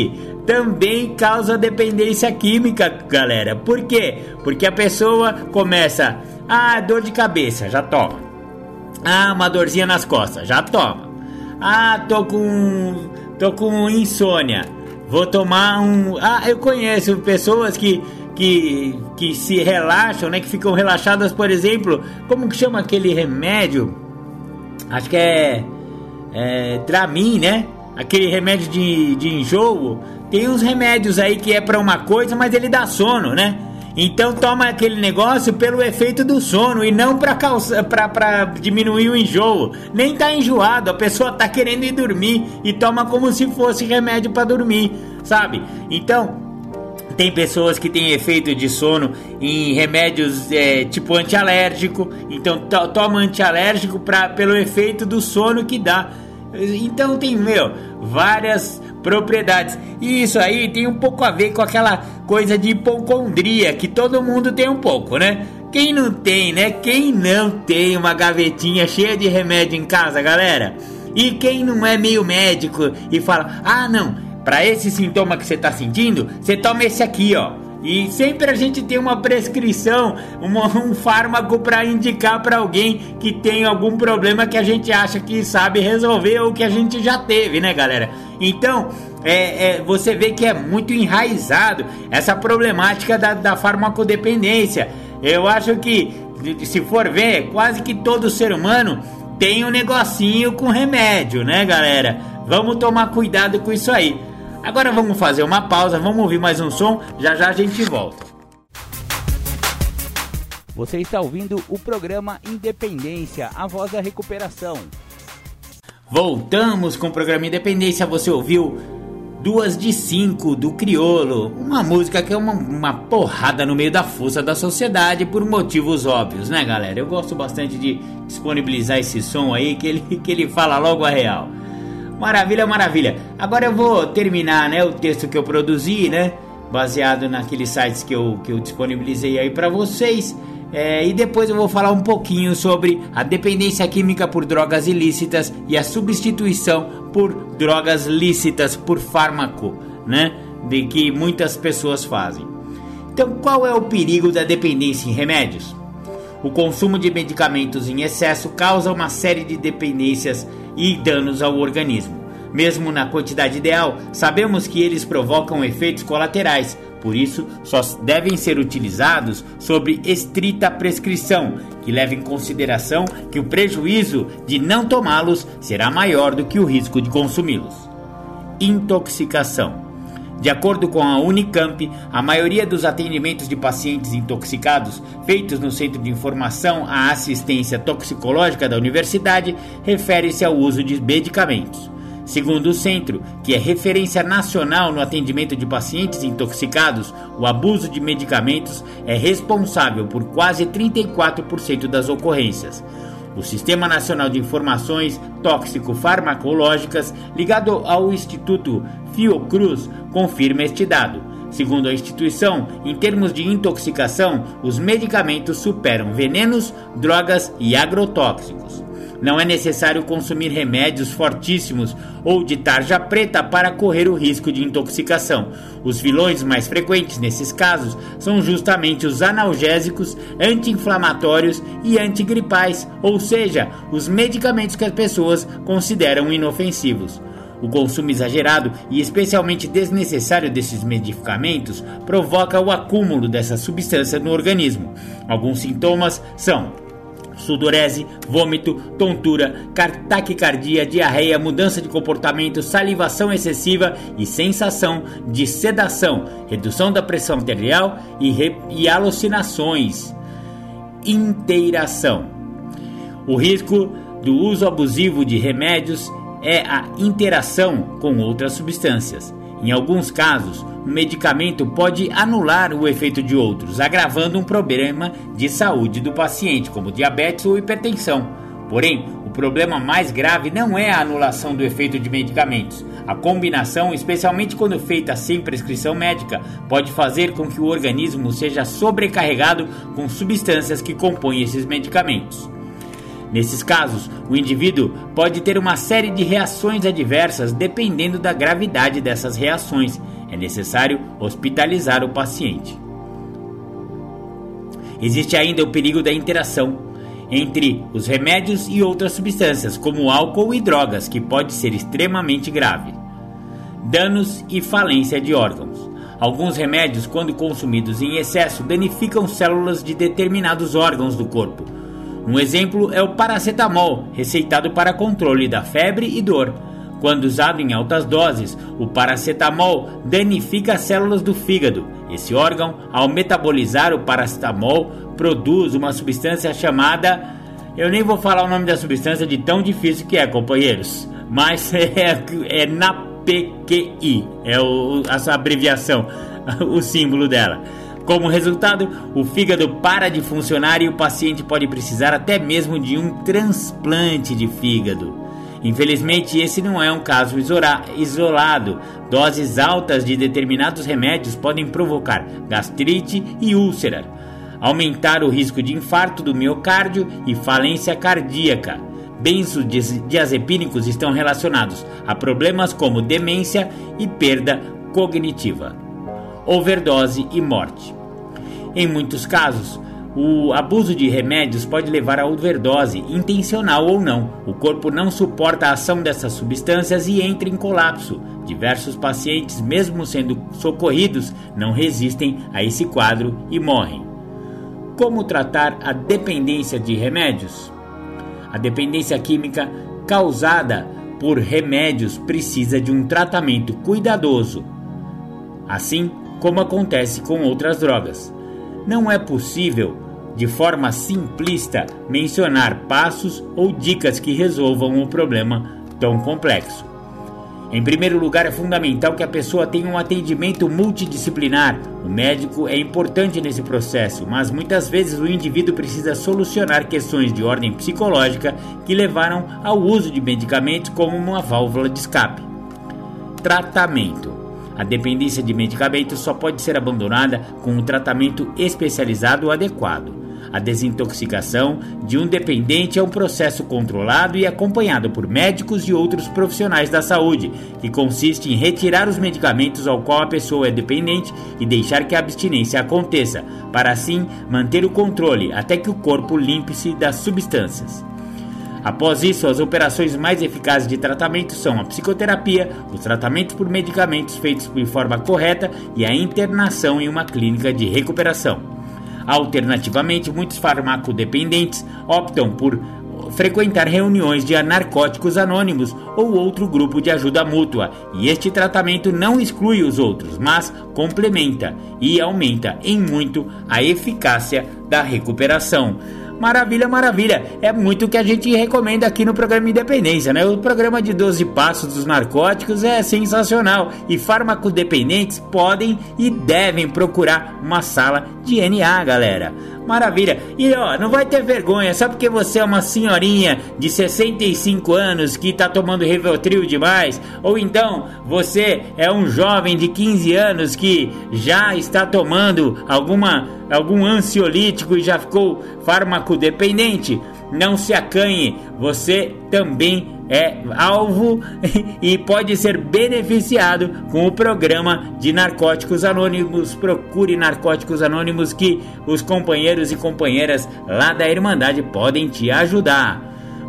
também causa dependência química, galera. Por quê? Porque a pessoa começa, ah, dor de cabeça, já toma. Ah, uma dorzinha nas costas, já toma. Ah, tô com. tô com insônia. Vou tomar um. Ah, eu conheço pessoas que. Que, que se relaxam, né? Que ficam relaxadas, por exemplo. Como que chama aquele remédio? Acho que é. é Dramin, né? Aquele remédio de, de enjoo. Tem uns remédios aí que é para uma coisa, mas ele dá sono, né? Então toma aquele negócio pelo efeito do sono e não para para diminuir o enjoo. Nem tá enjoado, a pessoa tá querendo ir dormir e toma como se fosse remédio para dormir, sabe? Então tem pessoas que têm efeito de sono em remédios é, tipo antialérgico, então to toma antialérgico pra, pelo efeito do sono que dá. Então tem, meu, várias propriedades. E isso aí tem um pouco a ver com aquela coisa de hipocondria que todo mundo tem um pouco, né? Quem não tem, né? Quem não tem uma gavetinha cheia de remédio em casa, galera? E quem não é meio médico e fala: "Ah, não, para esse sintoma que você tá sentindo, você toma esse aqui, ó". E sempre a gente tem uma prescrição, uma, um fármaco para indicar para alguém que tem algum problema que a gente acha que sabe resolver ou que a gente já teve, né, galera? Então, é, é, você vê que é muito enraizado essa problemática da, da farmacodependência. Eu acho que se for ver, quase que todo ser humano tem um negocinho com remédio, né, galera? Vamos tomar cuidado com isso aí. Agora vamos fazer uma pausa, vamos ouvir mais um som, já já a gente volta. Você está ouvindo o programa Independência, a voz da recuperação. Voltamos com o programa Independência. Você ouviu Duas de Cinco do Criolo, uma música que é uma, uma porrada no meio da força da sociedade por motivos óbvios, né, galera? Eu gosto bastante de disponibilizar esse som aí que ele, que ele fala logo a real. Maravilha, maravilha. Agora eu vou terminar, né, o texto que eu produzi, né, baseado naqueles sites que eu, que eu disponibilizei aí para vocês. É, e depois eu vou falar um pouquinho sobre a dependência química por drogas ilícitas e a substituição por drogas lícitas por fármaco, né? De que muitas pessoas fazem. Então, qual é o perigo da dependência em remédios? O consumo de medicamentos em excesso causa uma série de dependências e danos ao organismo. Mesmo na quantidade ideal, sabemos que eles provocam efeitos colaterais, por isso, só devem ser utilizados sob estrita prescrição, que leva em consideração que o prejuízo de não tomá-los será maior do que o risco de consumi-los. Intoxicação. De acordo com a Unicamp, a maioria dos atendimentos de pacientes intoxicados feitos no Centro de Informação à Assistência Toxicológica da Universidade refere-se ao uso de medicamentos. Segundo o centro, que é referência nacional no atendimento de pacientes intoxicados, o abuso de medicamentos é responsável por quase 34% das ocorrências. O Sistema Nacional de Informações Tóxico-Farmacológicas, ligado ao Instituto Fiocruz, confirma este dado. Segundo a instituição, em termos de intoxicação, os medicamentos superam venenos, drogas e agrotóxicos. Não é necessário consumir remédios fortíssimos ou de tarja preta para correr o risco de intoxicação. Os vilões mais frequentes nesses casos são justamente os analgésicos, anti-inflamatórios e antigripais, ou seja, os medicamentos que as pessoas consideram inofensivos. O consumo exagerado e especialmente desnecessário desses medicamentos provoca o acúmulo dessa substância no organismo. Alguns sintomas são sudorese, vômito, tontura, taquicardia, diarreia, mudança de comportamento, salivação excessiva e sensação de sedação, redução da pressão arterial e, e alucinações. Inteiração. O risco do uso abusivo de remédios é a interação com outras substâncias. Em alguns casos, um medicamento pode anular o efeito de outros, agravando um problema de saúde do paciente, como diabetes ou hipertensão. Porém, o problema mais grave não é a anulação do efeito de medicamentos. A combinação, especialmente quando feita sem prescrição médica, pode fazer com que o organismo seja sobrecarregado com substâncias que compõem esses medicamentos. Nesses casos, o indivíduo pode ter uma série de reações adversas dependendo da gravidade dessas reações. É necessário hospitalizar o paciente. Existe ainda o perigo da interação entre os remédios e outras substâncias, como álcool e drogas, que pode ser extremamente grave. Danos e falência de órgãos. Alguns remédios, quando consumidos em excesso, danificam células de determinados órgãos do corpo um exemplo é o paracetamol, receitado para controle da febre e dor. Quando usado em altas doses, o paracetamol danifica as células do fígado. Esse órgão, ao metabolizar o paracetamol, produz uma substância chamada. Eu nem vou falar o nome da substância de tão difícil que é, companheiros, mas [laughs] é, é NAPQI, é o, essa abreviação, [laughs] o símbolo dela. Como resultado, o fígado para de funcionar e o paciente pode precisar até mesmo de um transplante de fígado. Infelizmente, esse não é um caso isolado. Doses altas de determinados remédios podem provocar gastrite e úlcera, aumentar o risco de infarto do miocárdio e falência cardíaca. Benzodiazepínicos estão relacionados a problemas como demência e perda cognitiva, overdose e morte. Em muitos casos, o abuso de remédios pode levar a overdose, intencional ou não. O corpo não suporta a ação dessas substâncias e entra em colapso. Diversos pacientes, mesmo sendo socorridos, não resistem a esse quadro e morrem. como tratar a dependência de remédios. A dependência química causada por remédios precisa de um tratamento cuidadoso, assim como acontece com outras drogas. Não é possível, de forma simplista, mencionar passos ou dicas que resolvam um problema tão complexo. Em primeiro lugar, é fundamental que a pessoa tenha um atendimento multidisciplinar. O médico é importante nesse processo, mas muitas vezes o indivíduo precisa solucionar questões de ordem psicológica que levaram ao uso de medicamentos como uma válvula de escape. Tratamento: A dependência de medicamentos só pode ser abandonada com um tratamento especializado adequado. A desintoxicação de um dependente é um processo controlado e acompanhado por médicos e outros profissionais da saúde, que consiste em retirar os medicamentos ao qual a pessoa é dependente e deixar que a abstinência aconteça, para assim manter o controle até que o corpo limpe-se das substâncias. Após isso, as operações mais eficazes de tratamento são a psicoterapia, os tratamentos por medicamentos feitos de forma correta e a internação em uma clínica de recuperação. Alternativamente, muitos farmacodependentes optam por frequentar reuniões de narcóticos anônimos ou outro grupo de ajuda mútua, e este tratamento não exclui os outros, mas complementa e aumenta em muito a eficácia da recuperação. Maravilha, maravilha. É muito o que a gente recomenda aqui no programa Independência, né? O programa de 12 passos dos narcóticos é sensacional e farmacodependentes podem e devem procurar uma sala de NA, galera. Maravilha. E ó, não vai ter vergonha, só porque você é uma senhorinha de 65 anos que tá tomando Rivotril demais, ou então você é um jovem de 15 anos que já está tomando alguma algum ansiolítico e já ficou farmacodependente, não se acanhe, você também é alvo [laughs] e pode ser beneficiado com o programa de Narcóticos Anônimos. Procure Narcóticos Anônimos que os companheiros e companheiras lá da Irmandade podem te ajudar.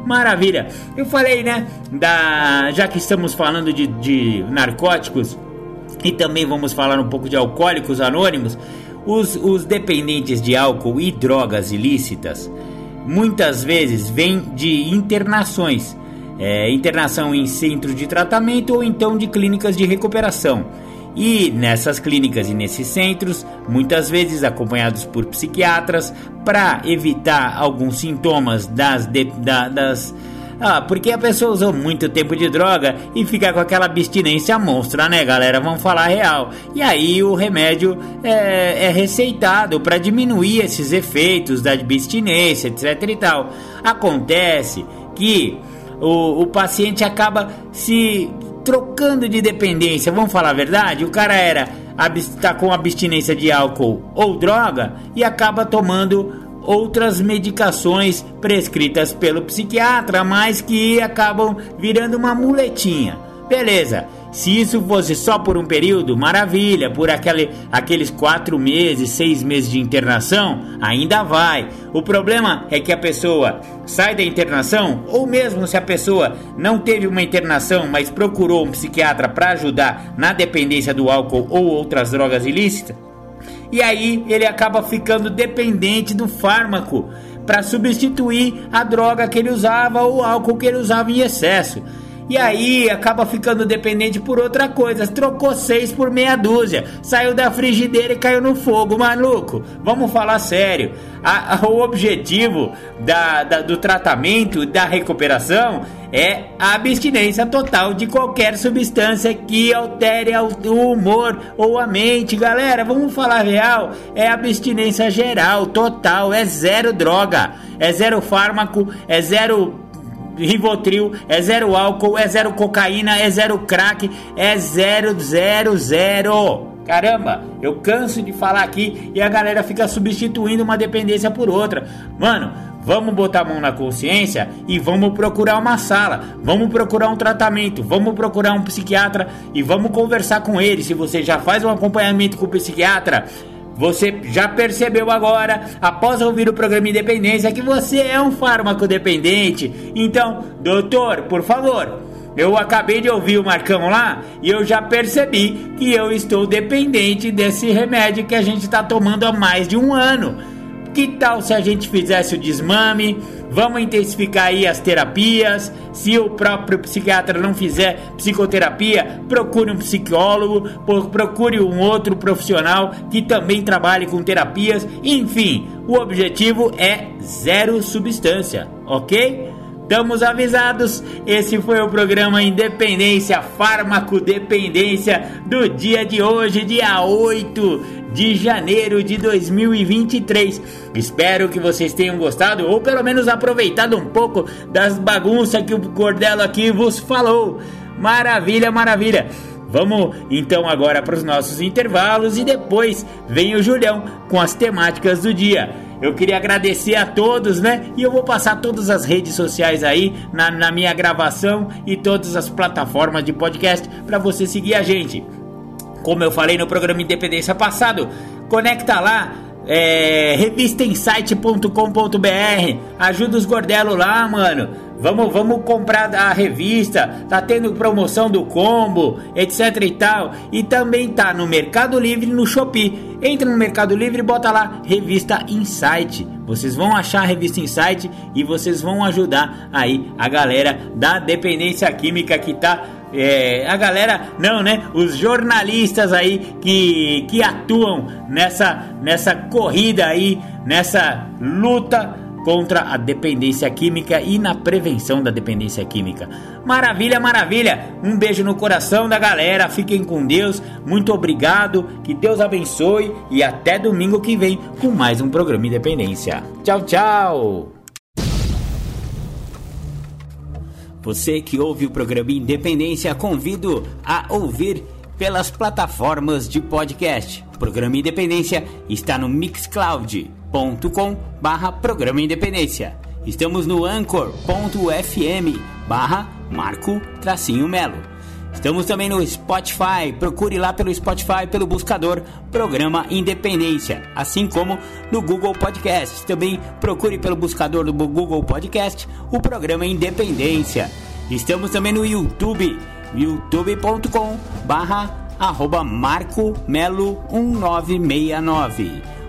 Maravilha! Eu falei, né? Da, já que estamos falando de, de narcóticos e também vamos falar um pouco de alcoólicos anônimos, os, os dependentes de álcool e drogas ilícitas muitas vezes vêm de internações é, internação em centro de tratamento ou então de clínicas de recuperação. E nessas clínicas e nesses centros, muitas vezes acompanhados por psiquiatras, para evitar alguns sintomas das, de, da, das ah, porque a pessoa usou muito tempo de droga e fica com aquela abstinência monstra, né, galera? Vamos falar real. E aí o remédio é, é receitado para diminuir esses efeitos da abstinência, etc e tal. Acontece que o, o paciente acaba se trocando de dependência. Vamos falar a verdade? O cara era está com abstinência de álcool ou droga e acaba tomando outras medicações prescritas pelo psiquiatra, mas que acabam virando uma muletinha. Beleza. Se isso fosse só por um período, maravilha, por aquele, aqueles quatro meses, seis meses de internação, ainda vai. O problema é que a pessoa sai da internação, ou mesmo se a pessoa não teve uma internação, mas procurou um psiquiatra para ajudar na dependência do álcool ou outras drogas ilícitas, e aí ele acaba ficando dependente do fármaco para substituir a droga que ele usava ou o álcool que ele usava em excesso. E aí acaba ficando dependente por outra coisa. Trocou seis por meia dúzia. Saiu da frigideira e caiu no fogo, maluco. Vamos falar sério. A, a, o objetivo da, da, do tratamento, da recuperação, é a abstinência total de qualquer substância que altere o humor ou a mente. Galera, vamos falar real. É abstinência geral, total. É zero droga. É zero fármaco. É zero Rivotril, é zero álcool, é zero cocaína, é zero crack, é zero, zero, zero. Caramba, eu canso de falar aqui e a galera fica substituindo uma dependência por outra. Mano, vamos botar a mão na consciência e vamos procurar uma sala, vamos procurar um tratamento, vamos procurar um psiquiatra e vamos conversar com ele. Se você já faz um acompanhamento com o psiquiatra, você já percebeu agora, após ouvir o programa Independência, que você é um fármaco dependente. Então, doutor, por favor, eu acabei de ouvir o Marcão lá e eu já percebi que eu estou dependente desse remédio que a gente está tomando há mais de um ano. Que tal se a gente fizesse o desmame? Vamos intensificar aí as terapias. Se o próprio psiquiatra não fizer psicoterapia, procure um psicólogo, procure um outro profissional que também trabalhe com terapias. Enfim, o objetivo é zero substância, ok? Estamos avisados. Esse foi o programa Independência Farmacodependência do dia de hoje, dia 8 de janeiro de 2023. Espero que vocês tenham gostado ou pelo menos aproveitado um pouco das bagunças que o Cordelo aqui vos falou. Maravilha, maravilha. Vamos então agora para os nossos intervalos e depois vem o Julião com as temáticas do dia. Eu queria agradecer a todos, né? E eu vou passar todas as redes sociais aí na, na minha gravação e todas as plataformas de podcast para você seguir a gente. Como eu falei no programa Independência passado, conecta lá é, revistainsight.com.br. Ajuda os gordelos lá, mano. Vamos, vamos comprar a revista, tá tendo promoção do combo, etc e tal. E também tá no Mercado Livre no Shopee. Entra no Mercado Livre e bota lá Revista Insight. Vocês vão achar a Revista Insight e vocês vão ajudar aí a galera da dependência química que tá é, a galera, não, né? Os jornalistas aí que, que atuam nessa, nessa corrida aí, nessa luta contra a dependência química e na prevenção da dependência química. Maravilha, maravilha! Um beijo no coração da galera, fiquem com Deus, muito obrigado, que Deus abençoe e até domingo que vem com mais um programa Independência. Tchau, tchau! Você que ouve o programa Independência, convido a ouvir pelas plataformas de podcast. O programa Independência está no mixcloud.com barra programa Independência. Estamos no anchor.fm barra Marco Tracinho Melo. Estamos também no Spotify, procure lá pelo Spotify, pelo buscador Programa Independência, assim como no Google Podcast. Também procure pelo buscador do Google Podcast o Programa Independência. Estamos também no YouTube youtube.com barra arroba Marco Melo 1969.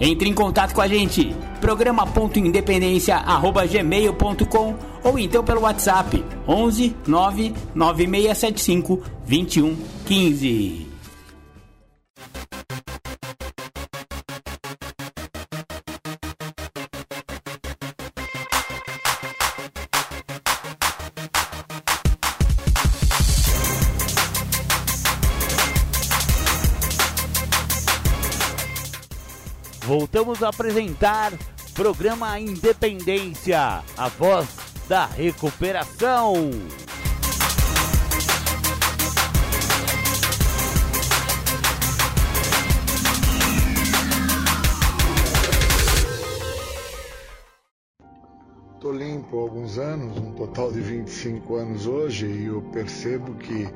Entre em contato com a gente, programa.independência.gmail.com ou então pelo WhatsApp 11 99675 2115. Voltamos a apresentar programa Independência, a voz da recuperação. Estou limpo há alguns anos, um total de 25 anos hoje, e eu percebo que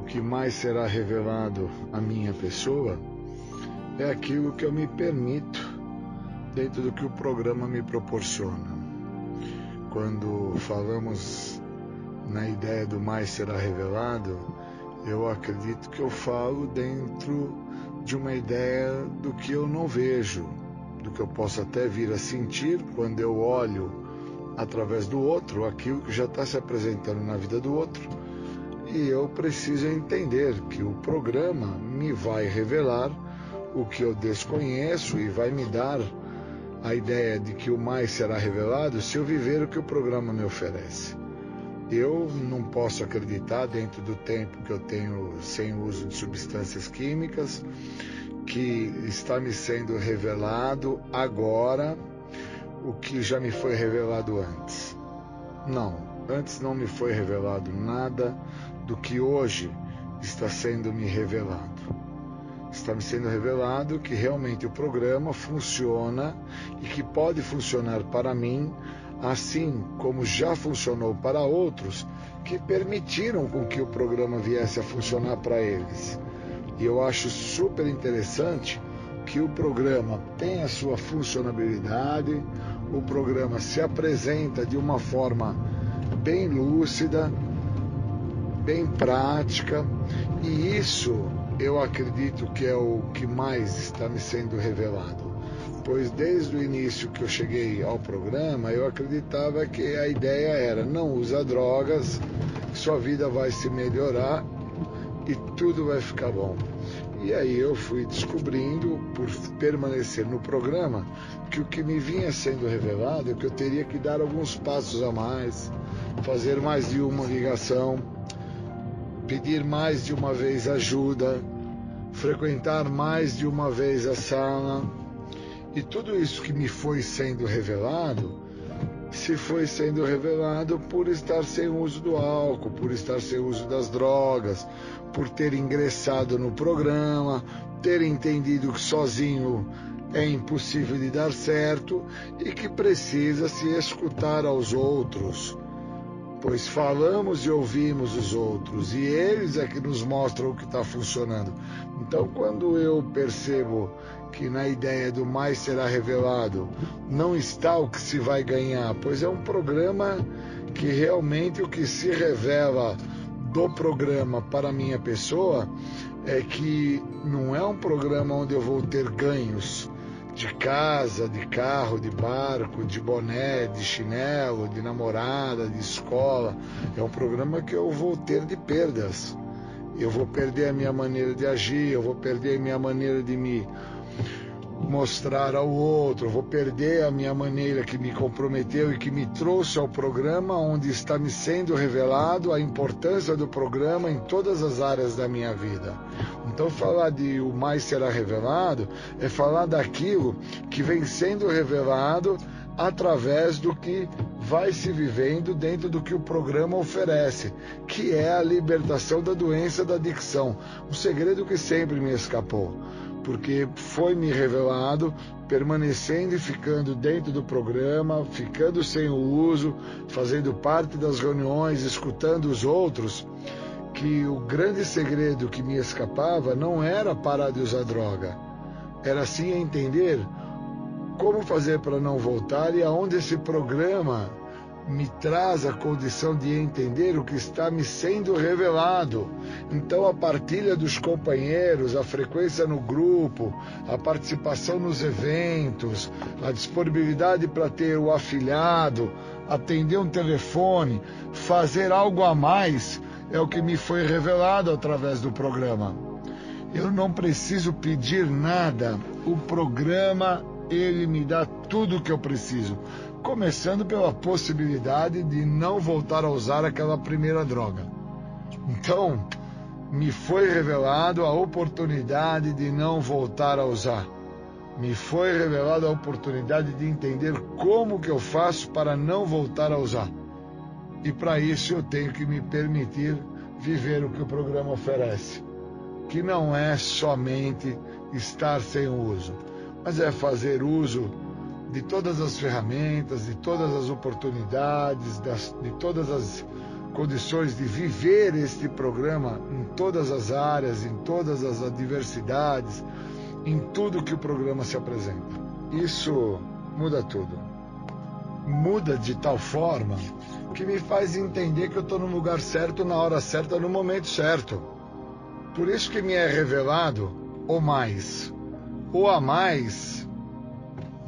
o que mais será revelado à minha pessoa é aquilo que eu me permito dentro do que o programa me proporciona. Quando falamos na ideia do mais será revelado, eu acredito que eu falo dentro de uma ideia do que eu não vejo, do que eu posso até vir a sentir quando eu olho através do outro aquilo que já está se apresentando na vida do outro. E eu preciso entender que o programa me vai revelar o que eu desconheço e vai me dar a ideia de que o mais será revelado se eu viver o que o programa me oferece. Eu não posso acreditar, dentro do tempo que eu tenho sem uso de substâncias químicas, que está me sendo revelado agora o que já me foi revelado antes. Não, antes não me foi revelado nada do que hoje está sendo me revelado. Está me sendo revelado que realmente o programa funciona e que pode funcionar para mim, assim como já funcionou para outros que permitiram com que o programa viesse a funcionar para eles. E eu acho super interessante que o programa tem a sua funcionalidade, o programa se apresenta de uma forma bem lúcida, bem prática, e isso eu acredito que é o que mais está me sendo revelado. Pois desde o início que eu cheguei ao programa, eu acreditava que a ideia era não usa drogas, sua vida vai se melhorar e tudo vai ficar bom. E aí eu fui descobrindo, por permanecer no programa, que o que me vinha sendo revelado é que eu teria que dar alguns passos a mais, fazer mais de uma ligação, pedir mais de uma vez ajuda, frequentar mais de uma vez a sala. E tudo isso que me foi sendo revelado, se foi sendo revelado por estar sem uso do álcool, por estar sem uso das drogas, por ter ingressado no programa, ter entendido que sozinho é impossível de dar certo e que precisa se escutar aos outros. Pois falamos e ouvimos os outros e eles é que nos mostram o que está funcionando. Então, quando eu percebo que na ideia do mais será revelado não está o que se vai ganhar, pois é um programa que realmente o que se revela do programa para a minha pessoa é que não é um programa onde eu vou ter ganhos de casa, de carro, de barco, de boné, de chinelo, de namorada, de escola. É um programa que eu vou ter de perdas. Eu vou perder a minha maneira de agir, eu vou perder a minha maneira de me mostrar ao outro, vou perder a minha maneira que me comprometeu e que me trouxe ao programa, onde está me sendo revelado a importância do programa em todas as áreas da minha vida. Então, falar de o mais será revelado é falar daquilo que vem sendo revelado através do que vai se vivendo dentro do que o programa oferece, que é a libertação da doença da adicção, um segredo que sempre me escapou porque foi me revelado, permanecendo e ficando dentro do programa, ficando sem o uso, fazendo parte das reuniões, escutando os outros, que o grande segredo que me escapava não era parar de usar droga, era sim entender como fazer para não voltar e aonde esse programa me traz a condição de entender o que está me sendo revelado. Então, a partilha dos companheiros, a frequência no grupo, a participação nos eventos, a disponibilidade para ter o afiliado, atender um telefone, fazer algo a mais, é o que me foi revelado através do programa. Eu não preciso pedir nada, o programa ele me dá tudo o que eu preciso começando pela possibilidade de não voltar a usar aquela primeira droga. Então, me foi revelado a oportunidade de não voltar a usar. Me foi revelada a oportunidade de entender como que eu faço para não voltar a usar. E para isso eu tenho que me permitir viver o que o programa oferece, que não é somente estar sem uso, mas é fazer uso de todas as ferramentas, de todas as oportunidades, das, de todas as condições de viver este programa em todas as áreas, em todas as adversidades, em tudo que o programa se apresenta. Isso muda tudo. Muda de tal forma que me faz entender que eu estou no lugar certo, na hora certa, no momento certo. Por isso que me é revelado o mais, o a mais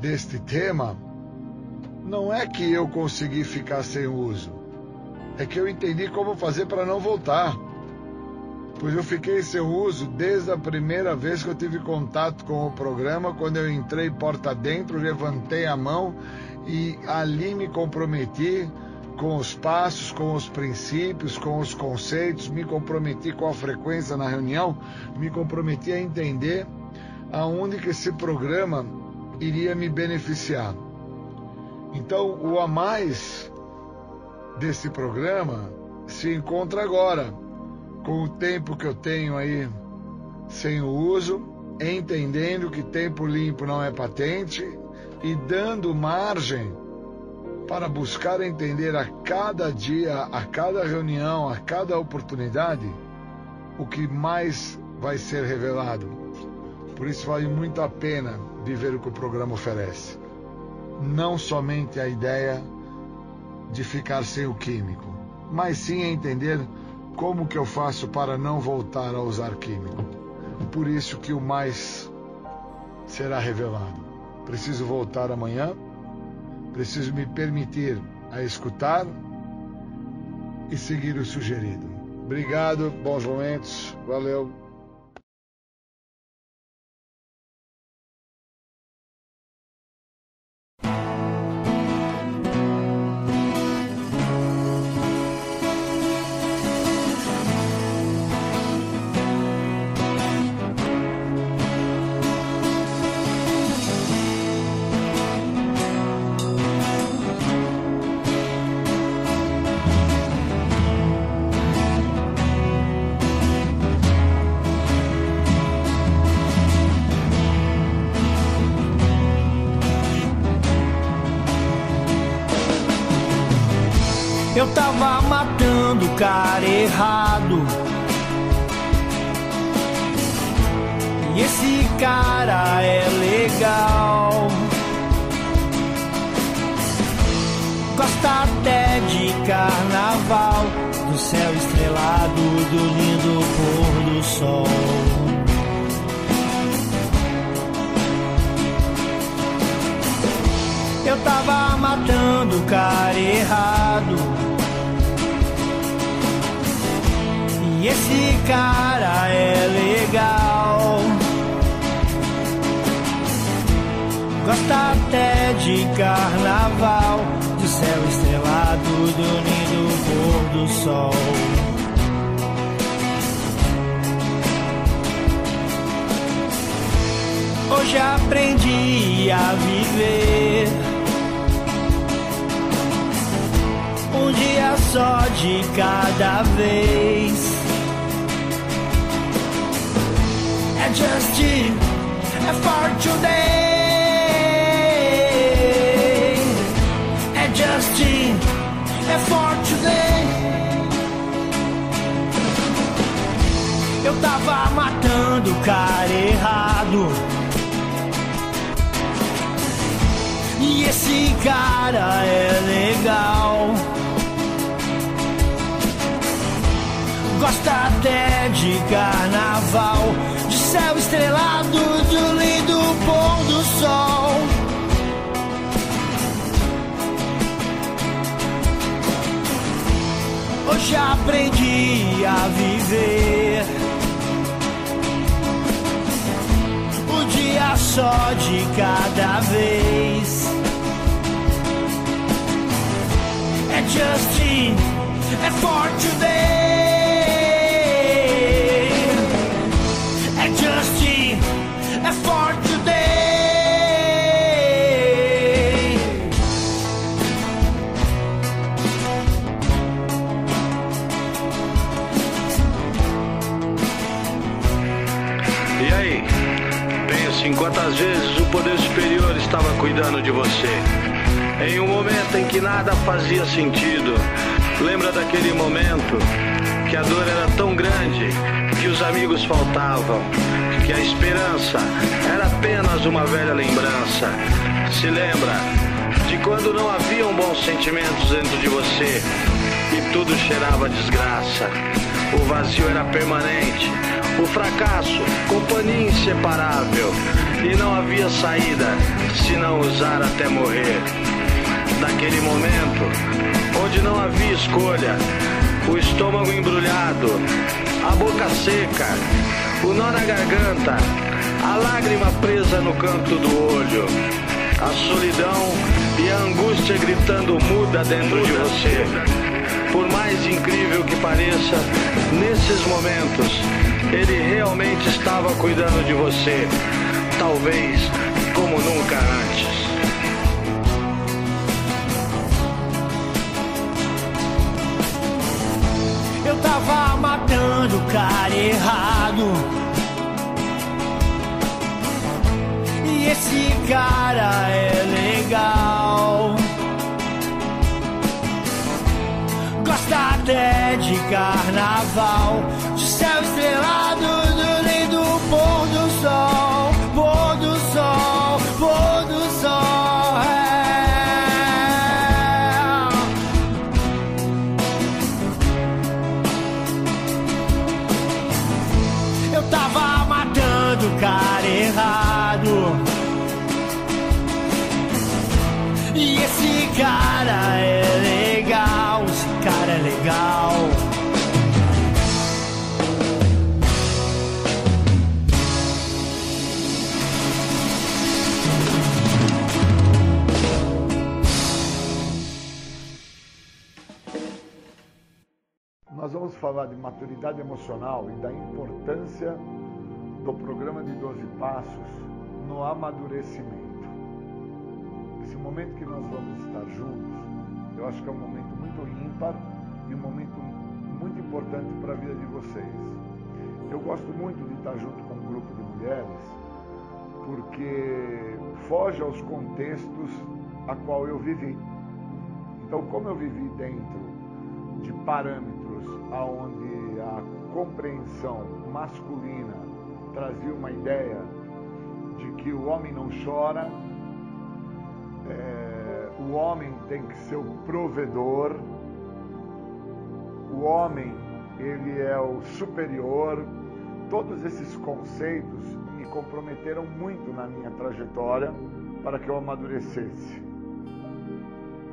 deste tema não é que eu consegui ficar sem uso, é que eu entendi como fazer para não voltar. Pois eu fiquei sem uso desde a primeira vez que eu tive contato com o programa, quando eu entrei porta dentro, levantei a mão e ali me comprometi com os passos, com os princípios, com os conceitos, me comprometi com a frequência na reunião, me comprometi a entender aonde que esse programa iria me beneficiar. Então, o a mais desse programa se encontra agora, com o tempo que eu tenho aí sem o uso, entendendo que tempo limpo não é patente e dando margem para buscar entender a cada dia, a cada reunião, a cada oportunidade, o que mais vai ser revelado. Por isso vale muito a pena viver o que o programa oferece. Não somente a ideia de ficar sem o químico, mas sim entender como que eu faço para não voltar a usar químico. Por isso que o mais será revelado. Preciso voltar amanhã, preciso me permitir a escutar e seguir o sugerido. Obrigado, bons momentos, valeu. Tava matando o cara errado. E esse cara é legal. Gosta até de carnaval, do céu estrelado, do lindo pôr do sol. Eu tava matando o cara errado. E esse cara é legal. Gosta até de carnaval, de céu estrelado, do lindo pôr do sol. Hoje aprendi a viver. Um dia só de cada vez. É for today. É for today. Eu tava matando o cara errado. E esse cara é legal. Gosta até de carnaval, céu estrelado, do lindo pôr do sol. Hoje aprendi a viver. O dia só de cada vez. É Justin, é for today. Vezes o poder superior estava cuidando de você. Em um momento em que nada fazia sentido. Lembra daquele momento que a dor era tão grande que os amigos faltavam, que a esperança era apenas uma velha lembrança. Se lembra de quando não haviam bons sentimentos dentro de você e tudo cheirava desgraça. O vazio era permanente, o fracasso, companhia inseparável. E não havia saída se não usar até morrer. Naquele momento, onde não havia escolha, o estômago embrulhado, a boca seca, o nó na garganta, a lágrima presa no canto do olho, a solidão e a angústia gritando muda dentro de você. Por mais incrível que pareça, nesses momentos, ele realmente estava cuidando de você, talvez como nunca antes. Eu tava matando o cara errado. esse cara é legal. Até de carnaval, de céu estrelado, falar de maturidade emocional e da importância do programa de 12 passos no amadurecimento. Esse momento que nós vamos estar juntos, eu acho que é um momento muito ímpar e um momento muito importante para a vida de vocês. Eu gosto muito de estar junto com um grupo de mulheres porque foge aos contextos a qual eu vivi. Então, como eu vivi dentro de parâmetros aonde a compreensão masculina trazia uma ideia de que o homem não chora, é, o homem tem que ser o provedor, o homem ele é o superior. Todos esses conceitos me comprometeram muito na minha trajetória para que eu amadurecesse.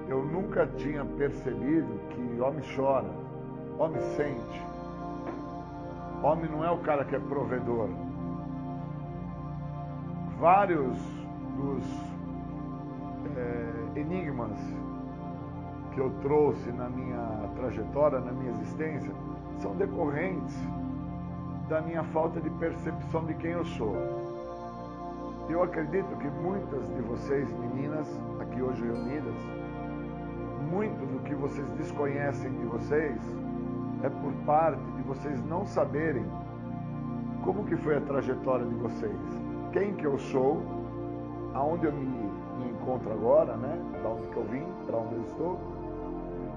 Eu nunca tinha percebido que homem chora, homem sente. Homem não é o cara que é provedor. Vários dos é, enigmas que eu trouxe na minha trajetória, na minha existência, são decorrentes da minha falta de percepção de quem eu sou. Eu acredito que muitas de vocês, meninas, aqui hoje reunidas, muito do que vocês desconhecem de vocês é por parte de vocês não saberem como que foi a trajetória de vocês, quem que eu sou, aonde eu me, encontro agora, né? Da onde que eu vim, para onde eu estou,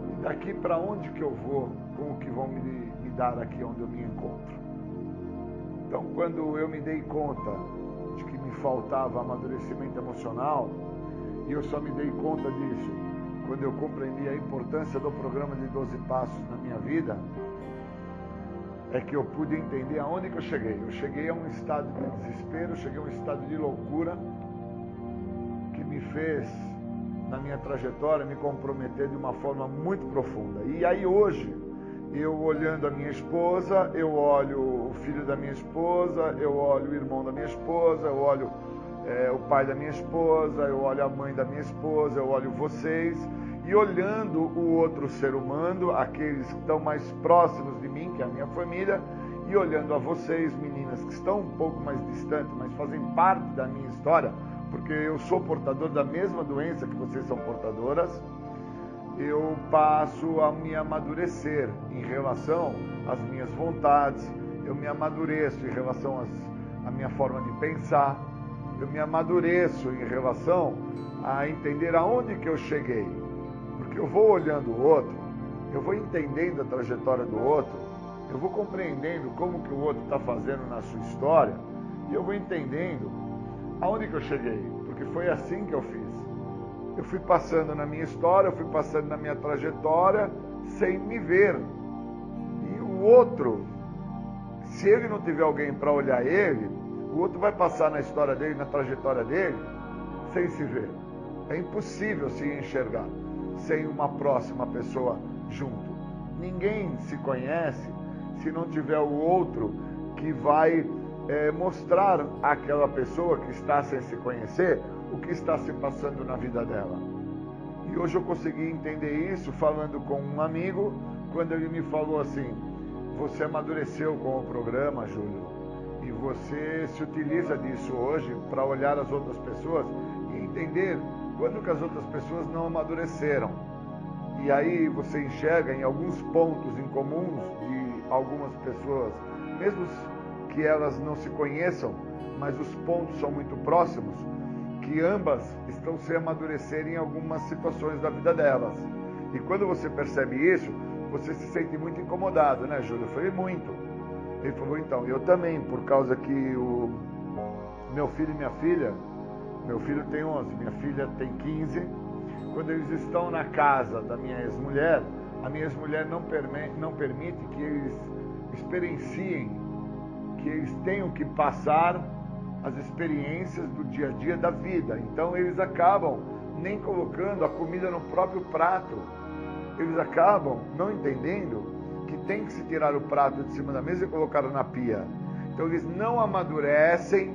e daqui para onde que eu vou, como que vão me, me dar aqui onde eu me encontro. Então, quando eu me dei conta de que me faltava amadurecimento emocional, e eu só me dei conta disso quando eu compreendi a importância do programa de 12 passos na minha vida, é que eu pude entender aonde que eu cheguei. Eu cheguei a um estado de desespero, cheguei a um estado de loucura que me fez, na minha trajetória, me comprometer de uma forma muito profunda. E aí hoje, eu olhando a minha esposa, eu olho o filho da minha esposa, eu olho o irmão da minha esposa, eu olho é, o pai da minha esposa, eu olho a mãe da minha esposa, eu olho vocês, e olhando o outro ser humano, aqueles que estão mais próximos de mim, que é a minha família, e olhando a vocês, meninas, que estão um pouco mais distantes, mas fazem parte da minha história, porque eu sou portador da mesma doença que vocês são portadoras, eu passo a me amadurecer em relação às minhas vontades, eu me amadureço em relação à minha forma de pensar, eu me amadureço em relação a entender aonde que eu cheguei. Porque eu vou olhando o outro, eu vou entendendo a trajetória do outro, eu vou compreendendo como que o outro está fazendo na sua história, e eu vou entendendo aonde que eu cheguei, porque foi assim que eu fiz. Eu fui passando na minha história, eu fui passando na minha trajetória, sem me ver. E o outro, se ele não tiver alguém para olhar ele, o outro vai passar na história dele, na trajetória dele, sem se ver. É impossível se enxergar sem uma próxima pessoa junto. Ninguém se conhece se não tiver o outro que vai é, mostrar àquela pessoa que está sem se conhecer o que está se passando na vida dela. E hoje eu consegui entender isso falando com um amigo, quando ele me falou assim: Você amadureceu com o programa, Júlio, você se utiliza disso hoje para olhar as outras pessoas e entender quando que as outras pessoas não amadureceram. E aí você enxerga em alguns pontos em comuns de algumas pessoas, mesmo que elas não se conheçam, mas os pontos são muito próximos, que ambas estão sem amadurecer em algumas situações da vida delas. E quando você percebe isso, você se sente muito incomodado, né, Júlio? Eu falei, muito. Ele falou, então, eu também, por causa que o meu filho e minha filha, meu filho tem 11, minha filha tem 15, quando eles estão na casa da minha ex-mulher, a minha ex-mulher não, não permite que eles experienciem, que eles tenham que passar as experiências do dia a dia da vida. Então eles acabam nem colocando a comida no próprio prato. Eles acabam não entendendo que tem que se tirar o prato de cima da mesa e colocar na pia. Então eles não amadurecem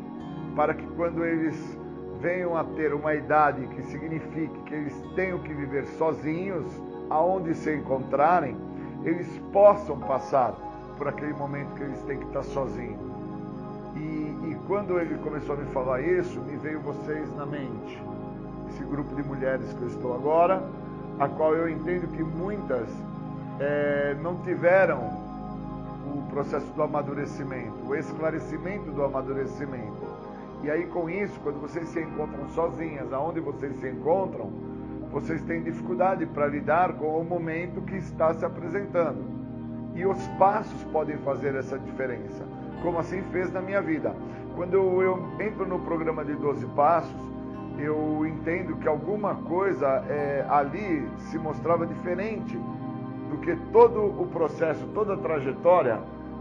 para que quando eles venham a ter uma idade que signifique que eles tenham que viver sozinhos, aonde se encontrarem, eles possam passar por aquele momento que eles têm que estar sozinhos. E, e quando ele começou a me falar isso, me veio vocês na mente. Esse grupo de mulheres que eu estou agora, a qual eu entendo que muitas é, não tiveram o processo do amadurecimento, o esclarecimento do amadurecimento. E aí com isso, quando vocês se encontram sozinhas, aonde vocês se encontram, vocês têm dificuldade para lidar com o momento que está se apresentando. E os passos podem fazer essa diferença, como assim fez na minha vida. Quando eu, entro no programa de 12 passos, eu entendo que alguma coisa é, ali se mostrava diferente do que todo o processo, toda a trajetória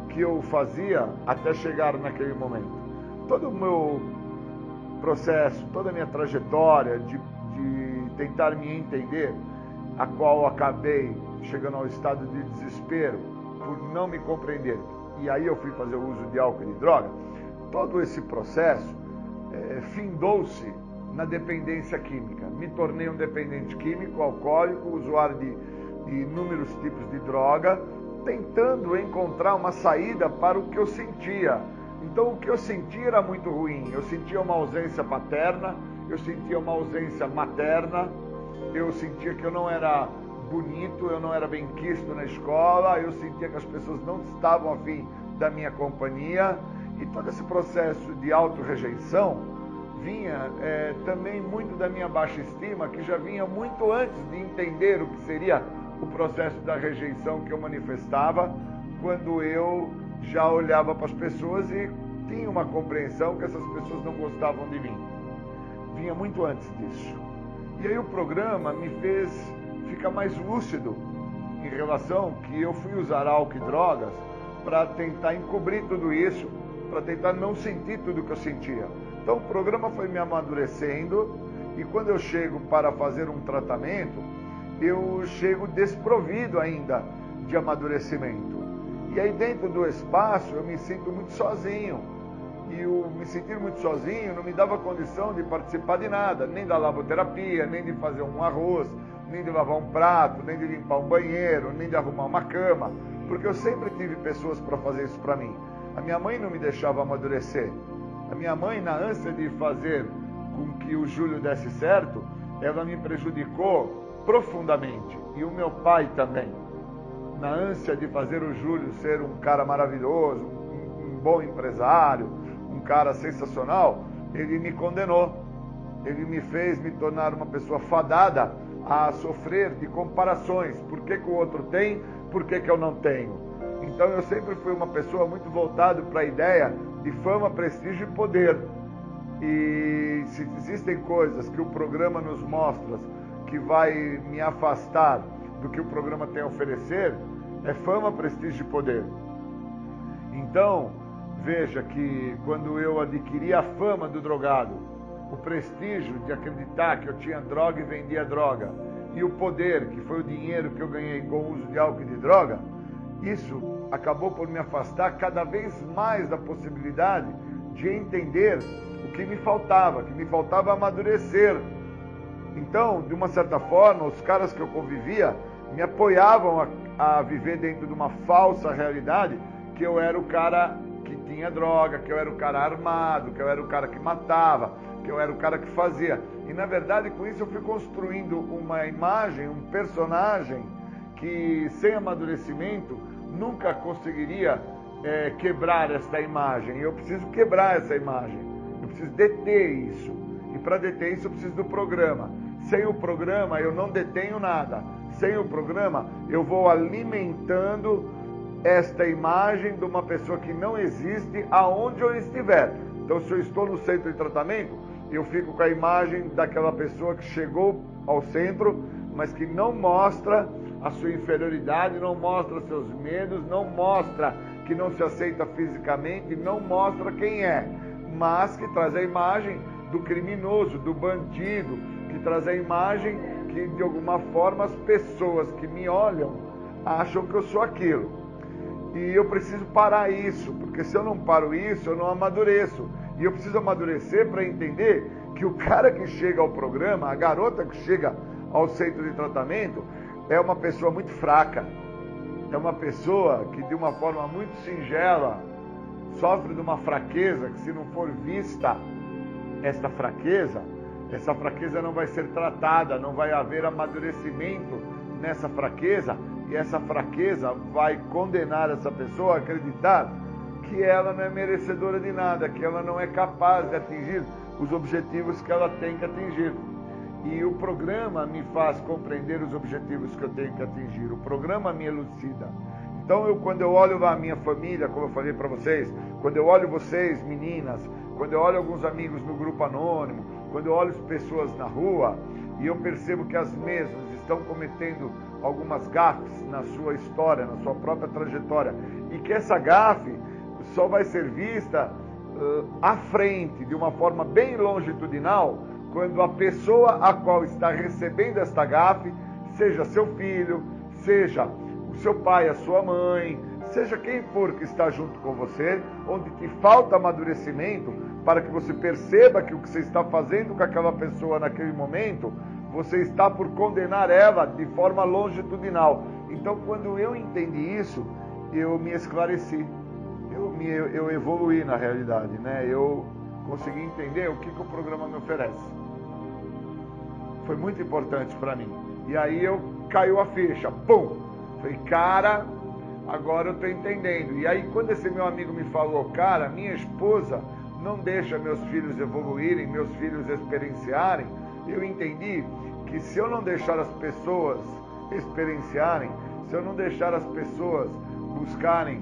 que eu fazia até chegar naquele momento. Todo o meu processo, toda a minha trajetória de, de tentar me entender, a qual acabei chegando ao estado de desespero por não me compreender. E aí eu fui fazer o uso de álcool e de droga. Todo esse processo é, findou-se na dependência química. Me tornei um dependente químico, alcoólico, usuário de, de inúmeros tipos de droga, tentando encontrar uma saída para o que eu sentia. Então o que eu sentia era muito ruim. Eu sentia uma ausência paterna, eu sentia uma ausência materna, eu sentia que eu não era bonito, eu não era bem quisto na escola, eu sentia que as pessoas não estavam afim da minha companhia. E todo esse processo de auto-rejeição vinha é, também muito da minha baixa estima, que já vinha muito antes de entender o que seria o processo da rejeição que eu manifestava, quando eu já olhava para as pessoas e tinha uma compreensão que essas pessoas não gostavam de mim. Vinha muito antes disso. E aí o programa me fez ficar mais lúcido em relação que eu fui usar álcool e drogas para tentar encobrir tudo isso, para tentar não sentir tudo que eu sentia. Então o programa foi me amadurecendo e quando eu chego para fazer um tratamento, eu chego desprovido ainda de amadurecimento. E aí dentro do espaço eu me sinto muito sozinho. E o me sentir muito sozinho não me dava condição de participar de nada, nem da laboterapia, nem de fazer um arroz, nem de lavar um prato, nem de limpar um banheiro, nem de arrumar uma cama, porque eu sempre tive pessoas para fazer isso para mim. A minha mãe não me deixava amadurecer. A minha mãe, na ânsia de fazer com que o Júlio desse certo, ela me prejudicou profundamente. E o meu pai também. Na ânsia de fazer o Júlio ser um cara maravilhoso, um, um bom empresário, um cara sensacional, ele me condenou. Ele me fez me tornar uma pessoa fadada a sofrer de comparações. Por que, que o outro tem, por que, que eu não tenho? Então eu sempre fui uma pessoa muito voltado para a ideia de fama, prestígio e poder. E se existem coisas que o programa nos mostra que vai me afastar do que o programa tem a oferecer, é fama, prestígio e poder. Então, veja que quando eu adquiri a fama do drogado, o prestígio de acreditar que eu tinha droga e vendia droga, e o poder, que foi o dinheiro que eu ganhei com o uso de álcool e de droga, isso acabou por me afastar cada vez mais da possibilidade de entender o que me faltava, que me faltava amadurecer. Então, de uma certa forma, os caras que eu convivia me apoiavam a, a viver dentro de uma falsa realidade que eu era o cara que tinha droga, que eu era o cara armado, que eu era o cara que matava, que eu era o cara que fazia. E na verdade, com isso eu fui construindo uma imagem, um personagem que sem amadurecimento nunca conseguiria é, quebrar esta imagem. Eu preciso quebrar essa imagem. Eu preciso deter isso. E para deter isso eu preciso do programa. Sem o programa eu não detenho nada. Sem o programa eu vou alimentando esta imagem de uma pessoa que não existe aonde eu estiver. Então, se eu estou no centro de tratamento, eu fico com a imagem daquela pessoa que chegou ao centro, mas que não mostra a sua inferioridade, não mostra seus medos, não mostra que não se aceita fisicamente, não mostra quem é, mas que traz a imagem do criminoso, do bandido, que traz a imagem que de alguma forma as pessoas que me olham acham que eu sou aquilo. E eu preciso parar isso, porque se eu não paro isso, eu não amadureço. E eu preciso amadurecer para entender que o cara que chega ao programa, a garota que chega ao centro de tratamento, é uma pessoa muito fraca. É uma pessoa que, de uma forma muito singela, sofre de uma fraqueza que, se não for vista esta fraqueza, essa fraqueza não vai ser tratada, não vai haver amadurecimento nessa fraqueza e essa fraqueza vai condenar essa pessoa a acreditar que ela não é merecedora de nada, que ela não é capaz de atingir os objetivos que ela tem que atingir. E o programa me faz compreender os objetivos que eu tenho que atingir. O programa me elucida. Então, eu, quando eu olho a minha família, como eu falei para vocês, quando eu olho vocês, meninas, quando eu olho alguns amigos no grupo anônimo, quando eu olho as pessoas na rua, e eu percebo que as mesmas estão cometendo algumas gafes na sua história, na sua própria trajetória, e que essa gafe só vai ser vista uh, à frente, de uma forma bem longitudinal, quando a pessoa a qual está recebendo esta gafe, seja seu filho, seja o seu pai, a sua mãe, seja quem for que está junto com você, onde te falta amadurecimento para que você perceba que o que você está fazendo com aquela pessoa naquele momento você está por condenar ela de forma longitudinal. Então, quando eu entendi isso, eu me esclareci, eu, me, eu evoluí na realidade, né? Eu consegui entender o que, que o programa me oferece. Foi muito importante para mim. E aí eu caiu a ficha, pum! Falei, cara, agora eu estou entendendo. E aí quando esse meu amigo me falou, cara, minha esposa não deixa meus filhos evoluírem, meus filhos experienciarem, eu entendi que se eu não deixar as pessoas experienciarem, se eu não deixar as pessoas buscarem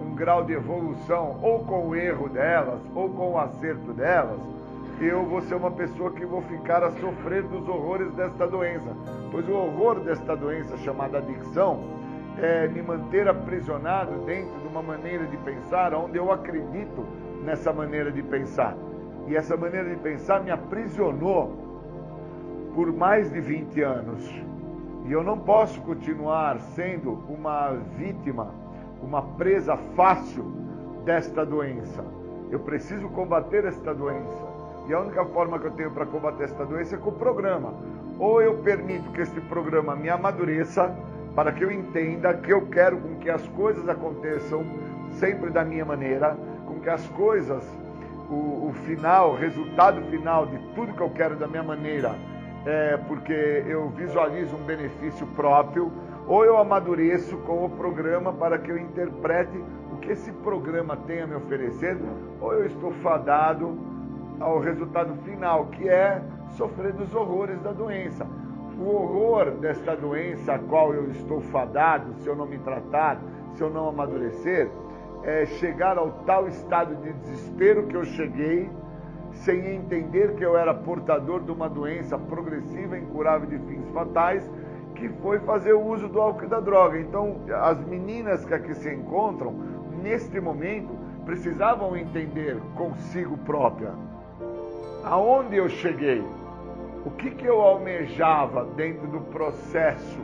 um grau de evolução, ou com o erro delas, ou com o acerto delas, eu vou ser uma pessoa que vou ficar a sofrer dos horrores desta doença. Pois o horror desta doença chamada adicção é me manter aprisionado dentro de uma maneira de pensar onde eu acredito nessa maneira de pensar. E essa maneira de pensar me aprisionou por mais de 20 anos. E eu não posso continuar sendo uma vítima, uma presa fácil desta doença. Eu preciso combater esta doença. E a única forma que eu tenho para combater esta doença é com o programa. Ou eu permito que este programa me amadureça para que eu entenda que eu quero com que as coisas aconteçam sempre da minha maneira, com que as coisas, o, o final, o resultado final de tudo que eu quero da minha maneira, é, porque eu visualizo um benefício próprio, ou eu amadureço com o programa para que eu interprete o que esse programa tem a me oferecer, ou eu estou fadado ao resultado final, que é sofrer dos horrores da doença. O horror desta doença a qual eu estou fadado, se eu não me tratar, se eu não amadurecer, é chegar ao tal estado de desespero que eu cheguei sem entender que eu era portador de uma doença progressiva, incurável de fins fatais, que foi fazer o uso do álcool e da droga. Então, as meninas que aqui se encontram, neste momento, precisavam entender consigo própria aonde eu cheguei, o que, que eu almejava dentro do processo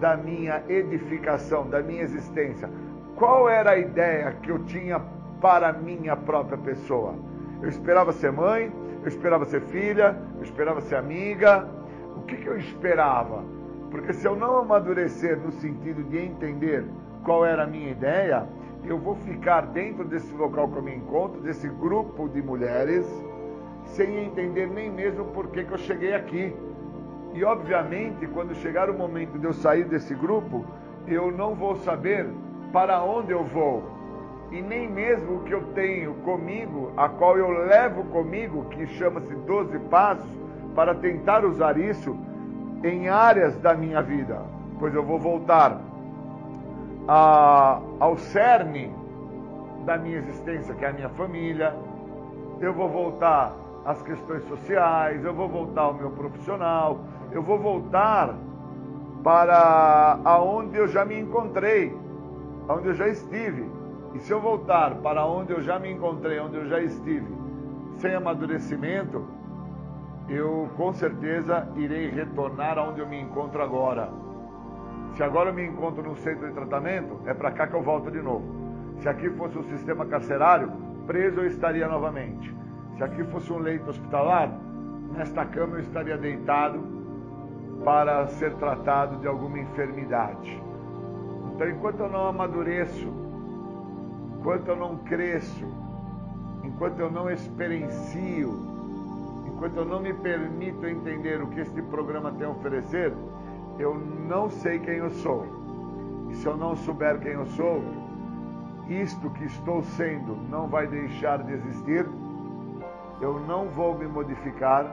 da minha edificação, da minha existência, qual era a ideia que eu tinha para a minha própria pessoa. Eu esperava ser mãe, eu esperava ser filha, eu esperava ser amiga. O que, que eu esperava? Porque se eu não amadurecer no sentido de entender qual era a minha ideia, eu vou ficar dentro desse local que eu me encontro, desse grupo de mulheres, sem entender nem mesmo por que, que eu cheguei aqui. E obviamente, quando chegar o momento de eu sair desse grupo, eu não vou saber para onde eu vou. e nem mesmo o que eu tenho comigo, a qual eu levo comigo, que chama-se 12 passos, para tentar usar isso em áreas da minha vida, pois eu vou voltar a, ao cerne da minha existência, que é a minha família, eu vou voltar às questões sociais, eu vou voltar ao meu profissional, eu vou voltar para aonde eu já me encontrei, aonde eu já estive. E se eu voltar para onde eu já me encontrei, onde eu já estive, sem amadurecimento, eu com certeza irei retornar aonde eu me encontro agora. Se agora eu me encontro no centro de tratamento, é para cá que eu volto de novo. Se aqui fosse um sistema carcerário, preso eu estaria novamente. Se aqui fosse um leito hospitalar, nesta cama eu estaria deitado para ser tratado de alguma enfermidade. Então, enquanto eu não amadureço, enquanto eu não cresço, enquanto eu não experiencio, enquanto eu não me permito entender o que este programa tem a oferecer, eu não sei quem eu sou. E se eu não souber quem eu sou, isto que estou sendo não vai deixar de existir, eu não vou me modificar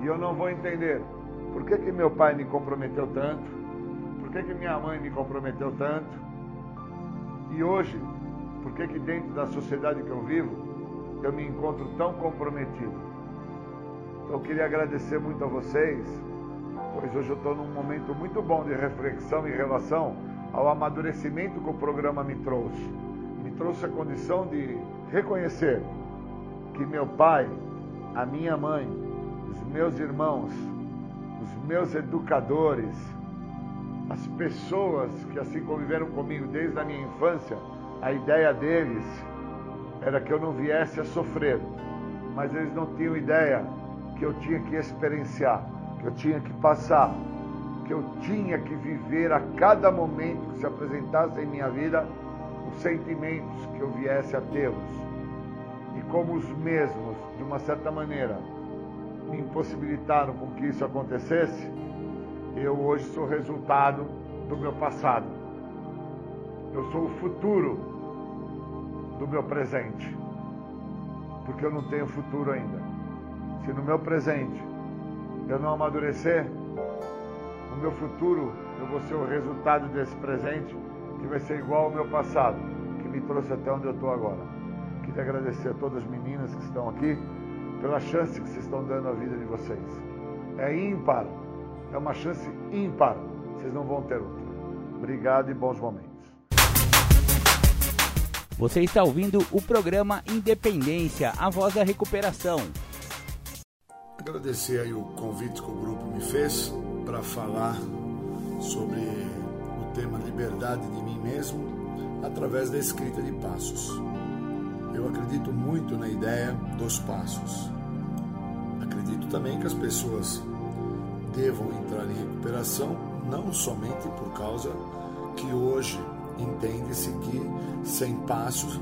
e eu não vou entender por que, que meu pai me comprometeu tanto, por que, que minha mãe me comprometeu tanto, e hoje, por que, que dentro da sociedade que eu vivo, eu me encontro tão comprometido. Então eu queria agradecer muito a vocês, pois hoje eu estou num momento muito bom de reflexão em relação ao amadurecimento que o programa me trouxe. Me trouxe a condição de reconhecer que meu pai, a minha mãe, os meus irmãos, os meus educadores, as pessoas que assim conviveram comigo desde a minha infância, a ideia deles era que eu não viesse a sofrer, mas eles não tinham ideia que eu tinha que experienciar, que eu tinha que passar, que eu tinha que viver a cada momento que se apresentasse em minha vida os sentimentos que eu viesse a tê-los. Como os mesmos, de uma certa maneira, me impossibilitaram com que isso acontecesse, eu hoje sou resultado do meu passado. Eu sou o futuro do meu presente. Porque eu não tenho futuro ainda. Se no meu presente eu não amadurecer, no meu futuro eu vou ser o resultado desse presente que vai ser igual ao meu passado, que me trouxe até onde eu estou agora. Queria agradecer a todas as meninas que estão aqui pela chance que vocês estão dando à vida de vocês. É ímpar, é uma chance ímpar, vocês não vão ter outra. Obrigado e bons momentos. Você está ouvindo o programa Independência, a voz da recuperação. Agradecer aí o convite que o grupo me fez para falar sobre o tema liberdade de mim mesmo através da escrita de passos. Eu acredito muito na ideia dos passos. Acredito também que as pessoas devam entrar em recuperação não somente por causa que hoje entende-se que sem passos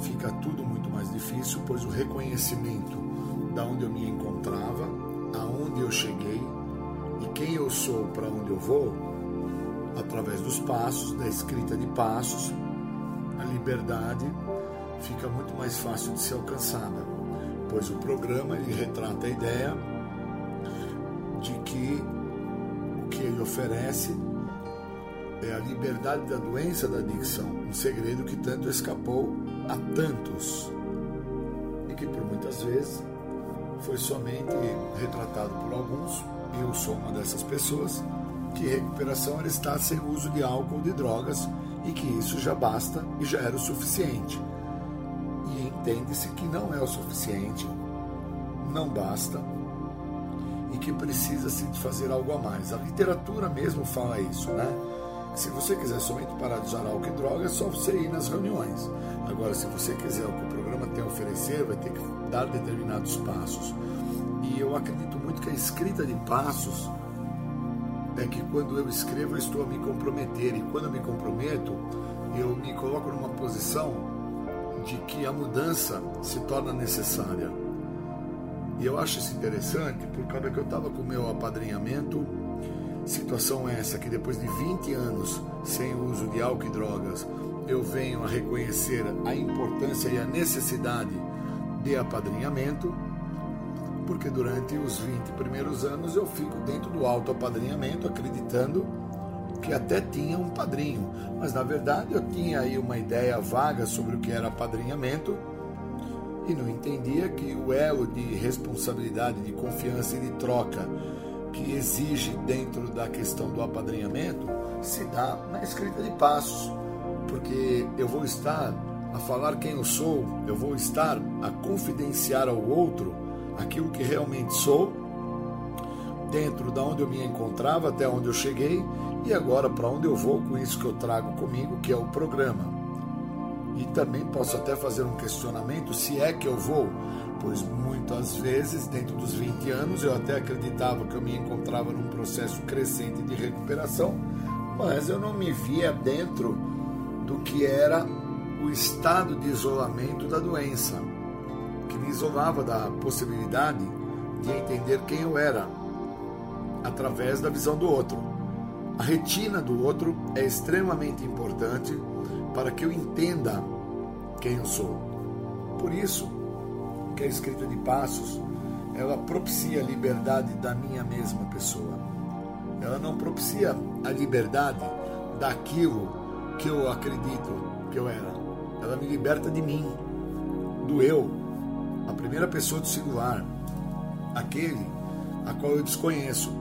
fica tudo muito mais difícil, pois o reconhecimento da onde eu me encontrava, aonde eu cheguei e quem eu sou para onde eu vou, através dos passos, da escrita de passos, a liberdade fica muito mais fácil de ser alcançada, pois o programa ele retrata a ideia de que o que ele oferece é a liberdade da doença da adicção, um segredo que tanto escapou a tantos e que por muitas vezes foi somente retratado por alguns, eu sou uma dessas pessoas, que recuperação era estar sem uso de álcool ou de drogas e que isso já basta e já era o suficiente. Entende-se que não é o suficiente, não basta e que precisa-se de fazer algo a mais. A literatura mesmo fala isso, né? Se você quiser somente parar de usar álcool e droga, é só você ir nas reuniões. Agora, se você quiser o que o programa tem a oferecer, vai ter que dar determinados passos. E eu acredito muito que a escrita de passos é que quando eu escrevo, eu estou a me comprometer. E quando eu me comprometo, eu me coloco numa posição de que a mudança se torna necessária. E eu acho isso interessante por causa que eu estava com o meu apadrinhamento situação essa que depois de 20 anos sem o uso de álcool e drogas, eu venho a reconhecer a importância e a necessidade de apadrinhamento, porque durante os 20 primeiros anos eu fico dentro do auto-apadrinhamento, acreditando que até tinha um padrinho, mas na verdade eu tinha aí uma ideia vaga sobre o que era apadrinhamento e não entendia que o elo de responsabilidade, de confiança e de troca que exige dentro da questão do apadrinhamento se dá na escrita de passos, porque eu vou estar a falar quem eu sou, eu vou estar a confidenciar ao outro aquilo que realmente sou, dentro da onde eu me encontrava até onde eu cheguei e agora para onde eu vou com isso que eu trago comigo, que é o programa. E também posso até fazer um questionamento se é que eu vou, pois muitas vezes, dentro dos 20 anos, eu até acreditava que eu me encontrava num processo crescente de recuperação, mas eu não me via dentro do que era o estado de isolamento da doença, que me isolava da possibilidade de entender quem eu era através da visão do outro. A retina do outro é extremamente importante para que eu entenda quem eu sou. Por isso que a escrita de passos ela propicia a liberdade da minha mesma pessoa. Ela não propicia a liberdade daquilo que eu acredito que eu era. Ela me liberta de mim, do eu, a primeira pessoa do singular, aquele a qual eu desconheço,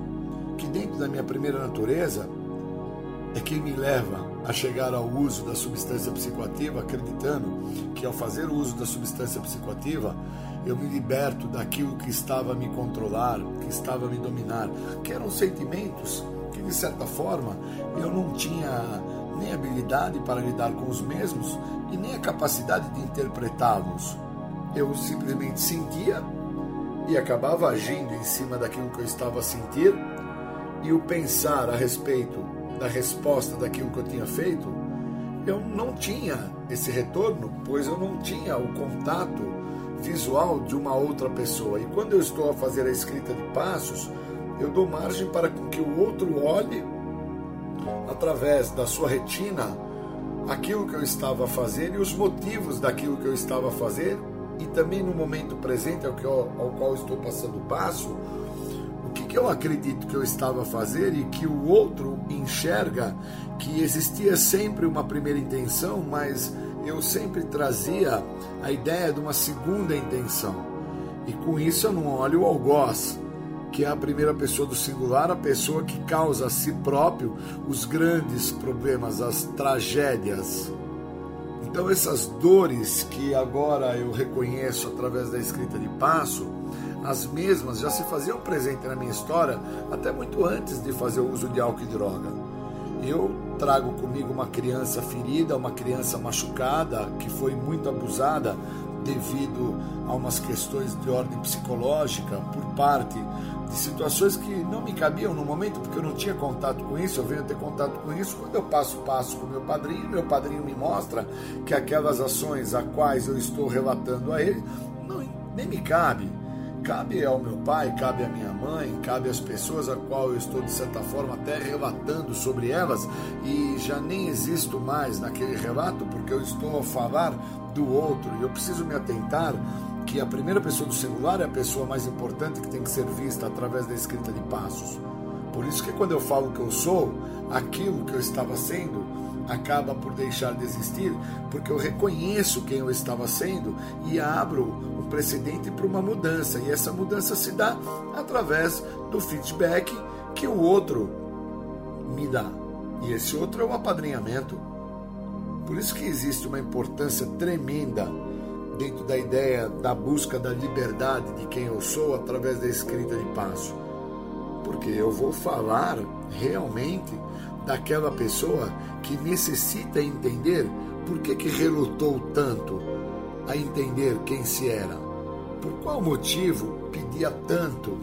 que dentro da minha primeira natureza é quem me leva a chegar ao uso da substância psicoativa, acreditando que ao fazer uso da substância psicoativa eu me liberto daquilo que estava a me controlar, que estava a me dominar, que eram sentimentos que de certa forma eu não tinha nem habilidade para lidar com os mesmos e nem a capacidade de interpretá-los. Eu simplesmente sentia e acabava agindo em cima daquilo que eu estava a sentir e o pensar a respeito da resposta daquilo que eu tinha feito, eu não tinha esse retorno, pois eu não tinha o contato visual de uma outra pessoa. E quando eu estou a fazer a escrita de passos, eu dou margem para que o outro olhe através da sua retina aquilo que eu estava a fazer e os motivos daquilo que eu estava a fazer e também no momento presente ao, que eu, ao qual estou passando o passo, eu acredito que eu estava a fazer e que o outro enxerga que existia sempre uma primeira intenção, mas eu sempre trazia a ideia de uma segunda intenção. E com isso eu não olho o algoz, que é a primeira pessoa do singular, a pessoa que causa a si próprio os grandes problemas, as tragédias. Então, essas dores que agora eu reconheço através da escrita de passo, as mesmas já se faziam presente na minha história até muito antes de fazer o uso de álcool e droga. Eu trago comigo uma criança ferida, uma criança machucada, que foi muito abusada devido a umas questões de ordem psicológica por parte de situações que não me cabiam no momento, porque eu não tinha contato com isso, eu venho ter contato com isso quando eu passo passo com meu padrinho, meu padrinho me mostra que aquelas ações a quais eu estou relatando a ele, não, nem me cabe. Cabe ao meu pai, cabe à minha mãe, cabe às pessoas a qual eu estou, de certa forma, até relatando sobre elas e já nem existo mais naquele relato porque eu estou a falar do outro e eu preciso me atentar que a primeira pessoa do singular é a pessoa mais importante que tem que ser vista através da escrita de passos. Por isso que quando eu falo que eu sou, aquilo que eu estava sendo acaba por deixar de existir, porque eu reconheço quem eu estava sendo e abro um precedente para uma mudança. E essa mudança se dá através do feedback que o outro me dá. E esse outro é o apadrinhamento. Por isso que existe uma importância tremenda dentro da ideia da busca da liberdade de quem eu sou através da escrita de passo. Porque eu vou falar realmente daquela pessoa que necessita entender por que, que relutou tanto a entender quem se era. Por qual motivo pedia tanto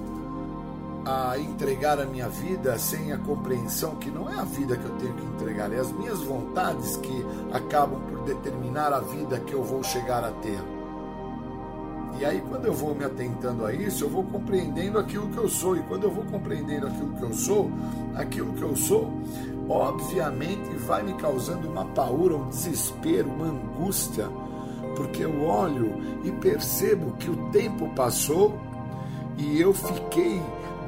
a entregar a minha vida sem a compreensão que não é a vida que eu tenho que entregar, é as minhas vontades que acabam por determinar a vida que eu vou chegar a ter. E aí, quando eu vou me atentando a isso, eu vou compreendendo aquilo que eu sou. E quando eu vou compreendendo aquilo que eu sou, aquilo que eu sou obviamente vai me causando uma paura, um desespero, uma angústia, porque eu olho e percebo que o tempo passou e eu fiquei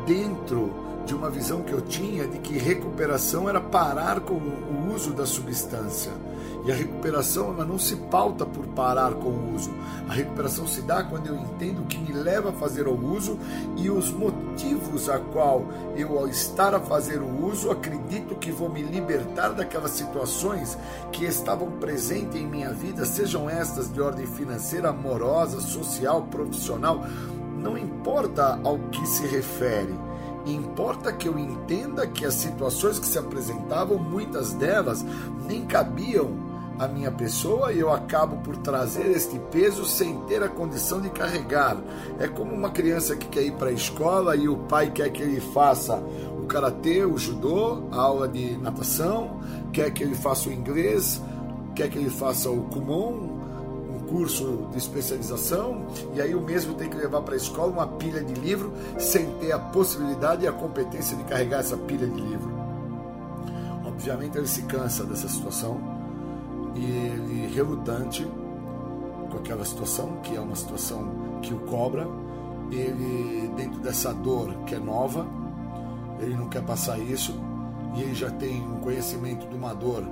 dentro de uma visão que eu tinha de que recuperação era parar com o uso da substância. E a recuperação ela não se pauta por parar com o uso. A recuperação se dá quando eu entendo o que me leva a fazer o uso e os motivos a qual eu ao estar a fazer o uso acredito que vou me libertar daquelas situações que estavam presentes em minha vida, sejam estas de ordem financeira, amorosa, social, profissional, não importa ao que se refere. Importa que eu entenda que as situações que se apresentavam, muitas delas nem cabiam a minha pessoa e eu acabo por trazer este peso sem ter a condição de carregar. É como uma criança que quer ir para a escola e o pai quer que ele faça o karatê, o judô, a aula de natação, quer que ele faça o inglês, quer que ele faça o kumon, um curso de especialização, e aí o mesmo tem que levar para a escola uma pilha de livro sem ter a possibilidade e a competência de carregar essa pilha de livro. Obviamente ele se cansa dessa situação e ele relutante com aquela situação, que é uma situação que o cobra, ele dentro dessa dor que é nova, ele não quer passar isso. E ele já tem um conhecimento de uma dor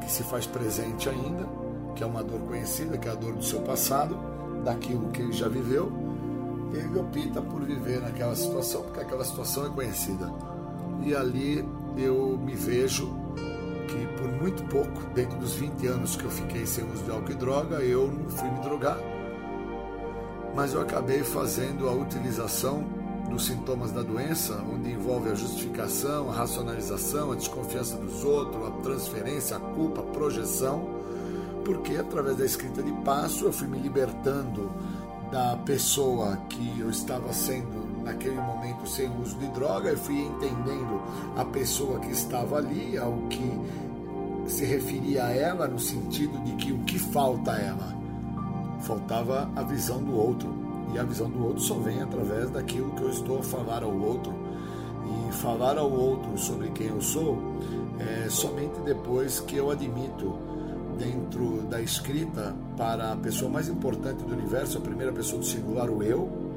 que se faz presente ainda, que é uma dor conhecida, que é a dor do seu passado, daquilo que ele já viveu, ele opta por viver naquela situação, porque aquela situação é conhecida. E ali eu me vejo que por muito pouco, dentro dos 20 anos que eu fiquei sem uso de álcool e droga, eu não fui me drogar, mas eu acabei fazendo a utilização dos sintomas da doença, onde envolve a justificação, a racionalização, a desconfiança dos outros, a transferência, a culpa, a projeção, porque através da escrita de passo eu fui me libertando da pessoa que eu estava sendo naquele momento sem uso de droga, eu fui entendendo a pessoa que estava ali, ao que se referia a ela, no sentido de que o que falta a ela? Faltava a visão do outro. E a visão do outro só vem através daquilo que eu estou a falar ao outro. E falar ao outro sobre quem eu sou é somente depois que eu admito dentro da escrita para a pessoa mais importante do universo, a primeira pessoa do singular, o eu,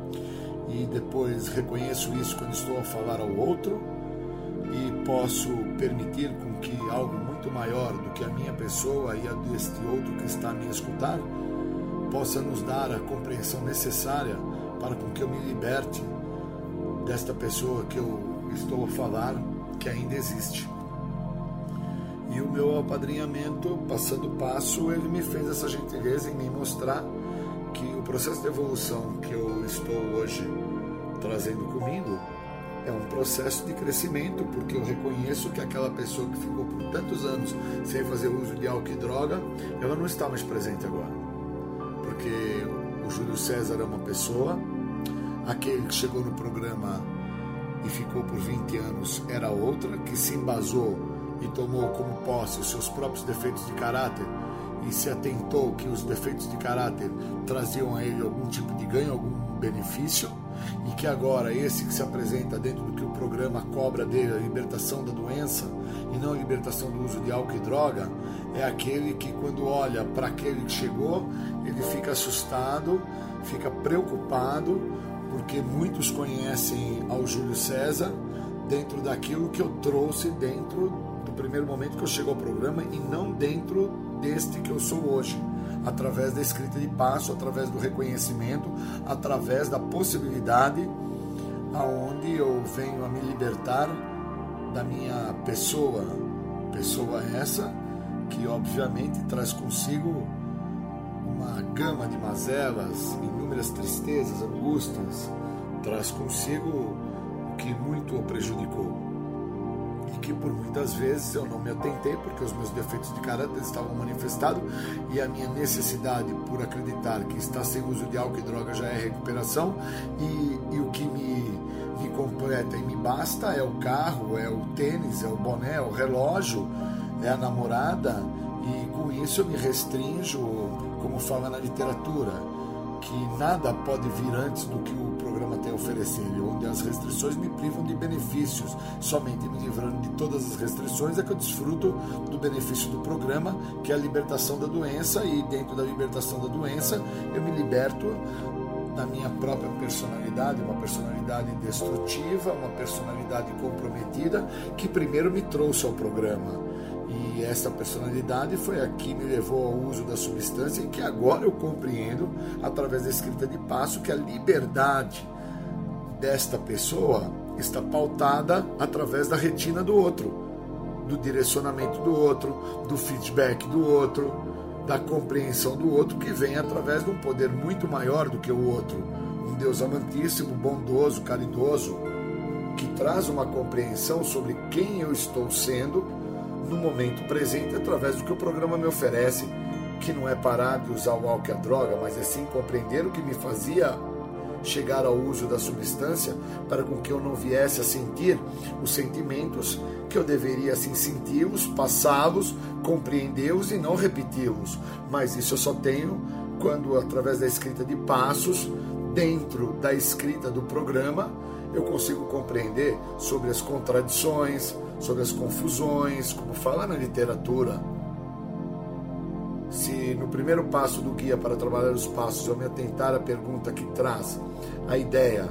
e depois reconheço isso quando estou a falar ao outro e posso permitir com que algo muito maior do que a minha pessoa e a deste outro que está a me escutar possa nos dar a compreensão necessária para com que eu me liberte desta pessoa que eu estou a falar que ainda existe. E o meu apadrinhamento, passando passo, ele me fez essa gentileza em me mostrar que o processo de evolução que eu estou hoje trazendo comigo é um processo de crescimento, porque eu reconheço que aquela pessoa que ficou por tantos anos sem fazer uso de álcool e droga, ela não está mais presente agora. Porque o Júlio César é uma pessoa, aquele que chegou no programa e ficou por 20 anos era outra, que se embasou e tomou como posse os seus próprios defeitos de caráter e se atentou que os defeitos de caráter traziam a ele algum tipo de ganho, algum benefício, e que agora esse que se apresenta dentro do que o programa cobra dele, a libertação da doença e não a libertação do uso de álcool e droga, é aquele que quando olha para aquele que chegou, ele fica assustado, fica preocupado, porque muitos conhecem ao Júlio César dentro daquilo que eu trouxe dentro do primeiro momento que eu chego ao programa e não dentro deste que eu sou hoje, através da escrita de passo, através do reconhecimento, através da possibilidade aonde eu venho a me libertar da minha pessoa, pessoa essa que obviamente traz consigo uma gama de mazelas, inúmeras tristezas, angústias, traz consigo o que muito o prejudicou e que por muitas vezes eu não me atentei porque os meus defeitos de caráter estavam manifestados e a minha necessidade por acreditar que estar sem uso de álcool e droga já é recuperação e, e o que me, me completa e me basta é o carro, é o tênis, é o boné, é o relógio, é a namorada e com isso eu me restringo, como fala na literatura, que nada pode vir antes do que o tem a oferecer, onde as restrições me privam de benefícios. Somente me livrando de todas as restrições é que eu desfruto do benefício do programa, que é a libertação da doença, e dentro da libertação da doença eu me liberto da minha própria personalidade, uma personalidade destrutiva, uma personalidade comprometida, que primeiro me trouxe ao programa. E essa personalidade foi a que me levou ao uso da substância e que agora eu compreendo, através da escrita de passo, que a liberdade desta pessoa está pautada através da retina do outro, do direcionamento do outro, do feedback do outro, da compreensão do outro, que vem através de um poder muito maior do que o outro. Um Deus amantíssimo, bondoso, caridoso, que traz uma compreensão sobre quem eu estou sendo no momento presente através do que o programa me oferece, que não é parar de usar a droga, mas é sim compreender o que me fazia chegar ao uso da substância para com que eu não viesse a sentir os sentimentos que eu deveria assim senti-los, passá-los, compreendê-los e não repeti-los. Mas isso eu só tenho quando através da escrita de passos, dentro da escrita do programa, eu consigo compreender sobre as contradições, sobre as confusões, como fala na literatura. Se no primeiro passo do guia para trabalhar os passos eu me atentar à pergunta que traz a ideia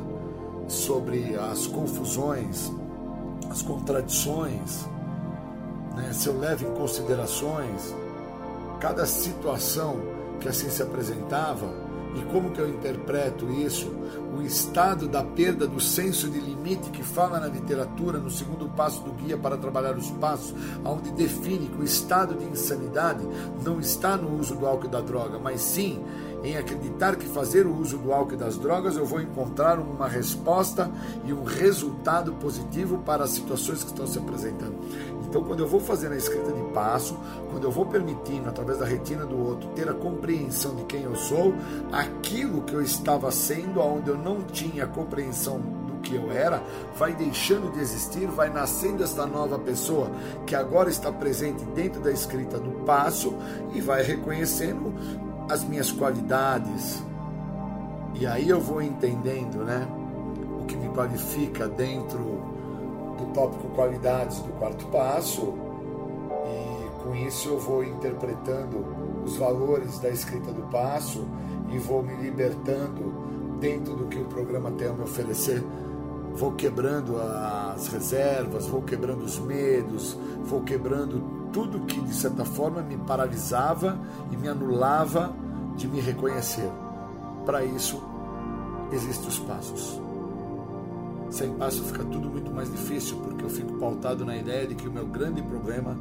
sobre as confusões, as contradições, né? se eu levo em considerações cada situação que assim se apresentava, e como que eu interpreto isso? O estado da perda do senso de limite que fala na literatura, no segundo passo do guia para trabalhar os passos, onde define que o estado de insanidade não está no uso do álcool e da droga, mas sim em acreditar que fazer o uso do álcool e das drogas eu vou encontrar uma resposta e um resultado positivo para as situações que estão se apresentando. Então, quando eu vou fazendo a escrita de passo, quando eu vou permitindo, através da retina do outro, ter a compreensão de quem eu sou, aquilo que eu estava sendo, aonde eu não tinha compreensão do que eu era, vai deixando de existir, vai nascendo esta nova pessoa que agora está presente dentro da escrita do passo e vai reconhecendo as minhas qualidades. E aí eu vou entendendo, né? O que me qualifica dentro do tópico qualidades do quarto passo. E com isso eu vou interpretando os valores da escrita do passo e vou me libertando dentro do que o programa tem a me oferecer. Vou quebrando as reservas, vou quebrando os medos, vou quebrando tudo que de certa forma me paralisava e me anulava de me reconhecer. Para isso, existem os passos. Sem passo fica tudo muito mais difícil, porque eu fico pautado na ideia de que o meu grande problema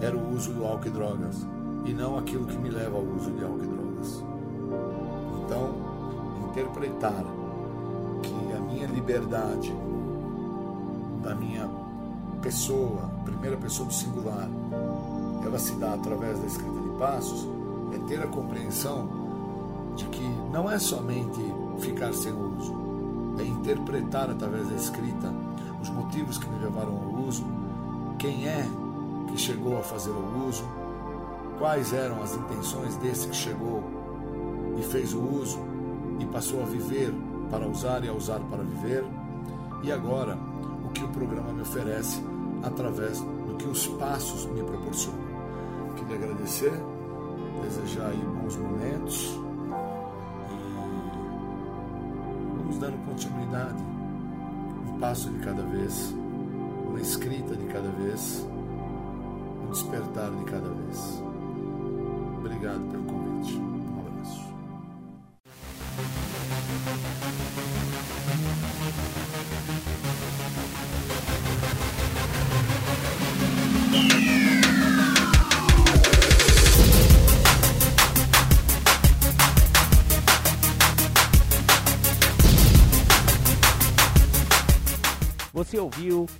era o uso do álcool e drogas, e não aquilo que me leva ao uso de álcool e drogas. Então, interpretar que a minha liberdade, da minha pessoa, primeira pessoa do singular, ela se dá através da escrita de passos, é ter a compreensão de que não é somente ficar sem uso, é interpretar através da escrita os motivos que me levaram ao uso, quem é que chegou a fazer o uso, quais eram as intenções desse que chegou e fez o uso e passou a viver para usar e a usar para viver, e agora o que o programa me oferece através do que os passos me proporcionam. Queria agradecer, desejar aí bons momentos dando continuidade, um passo de cada vez, uma escrita de cada vez, um despertar de cada vez. Obrigado pelo convite.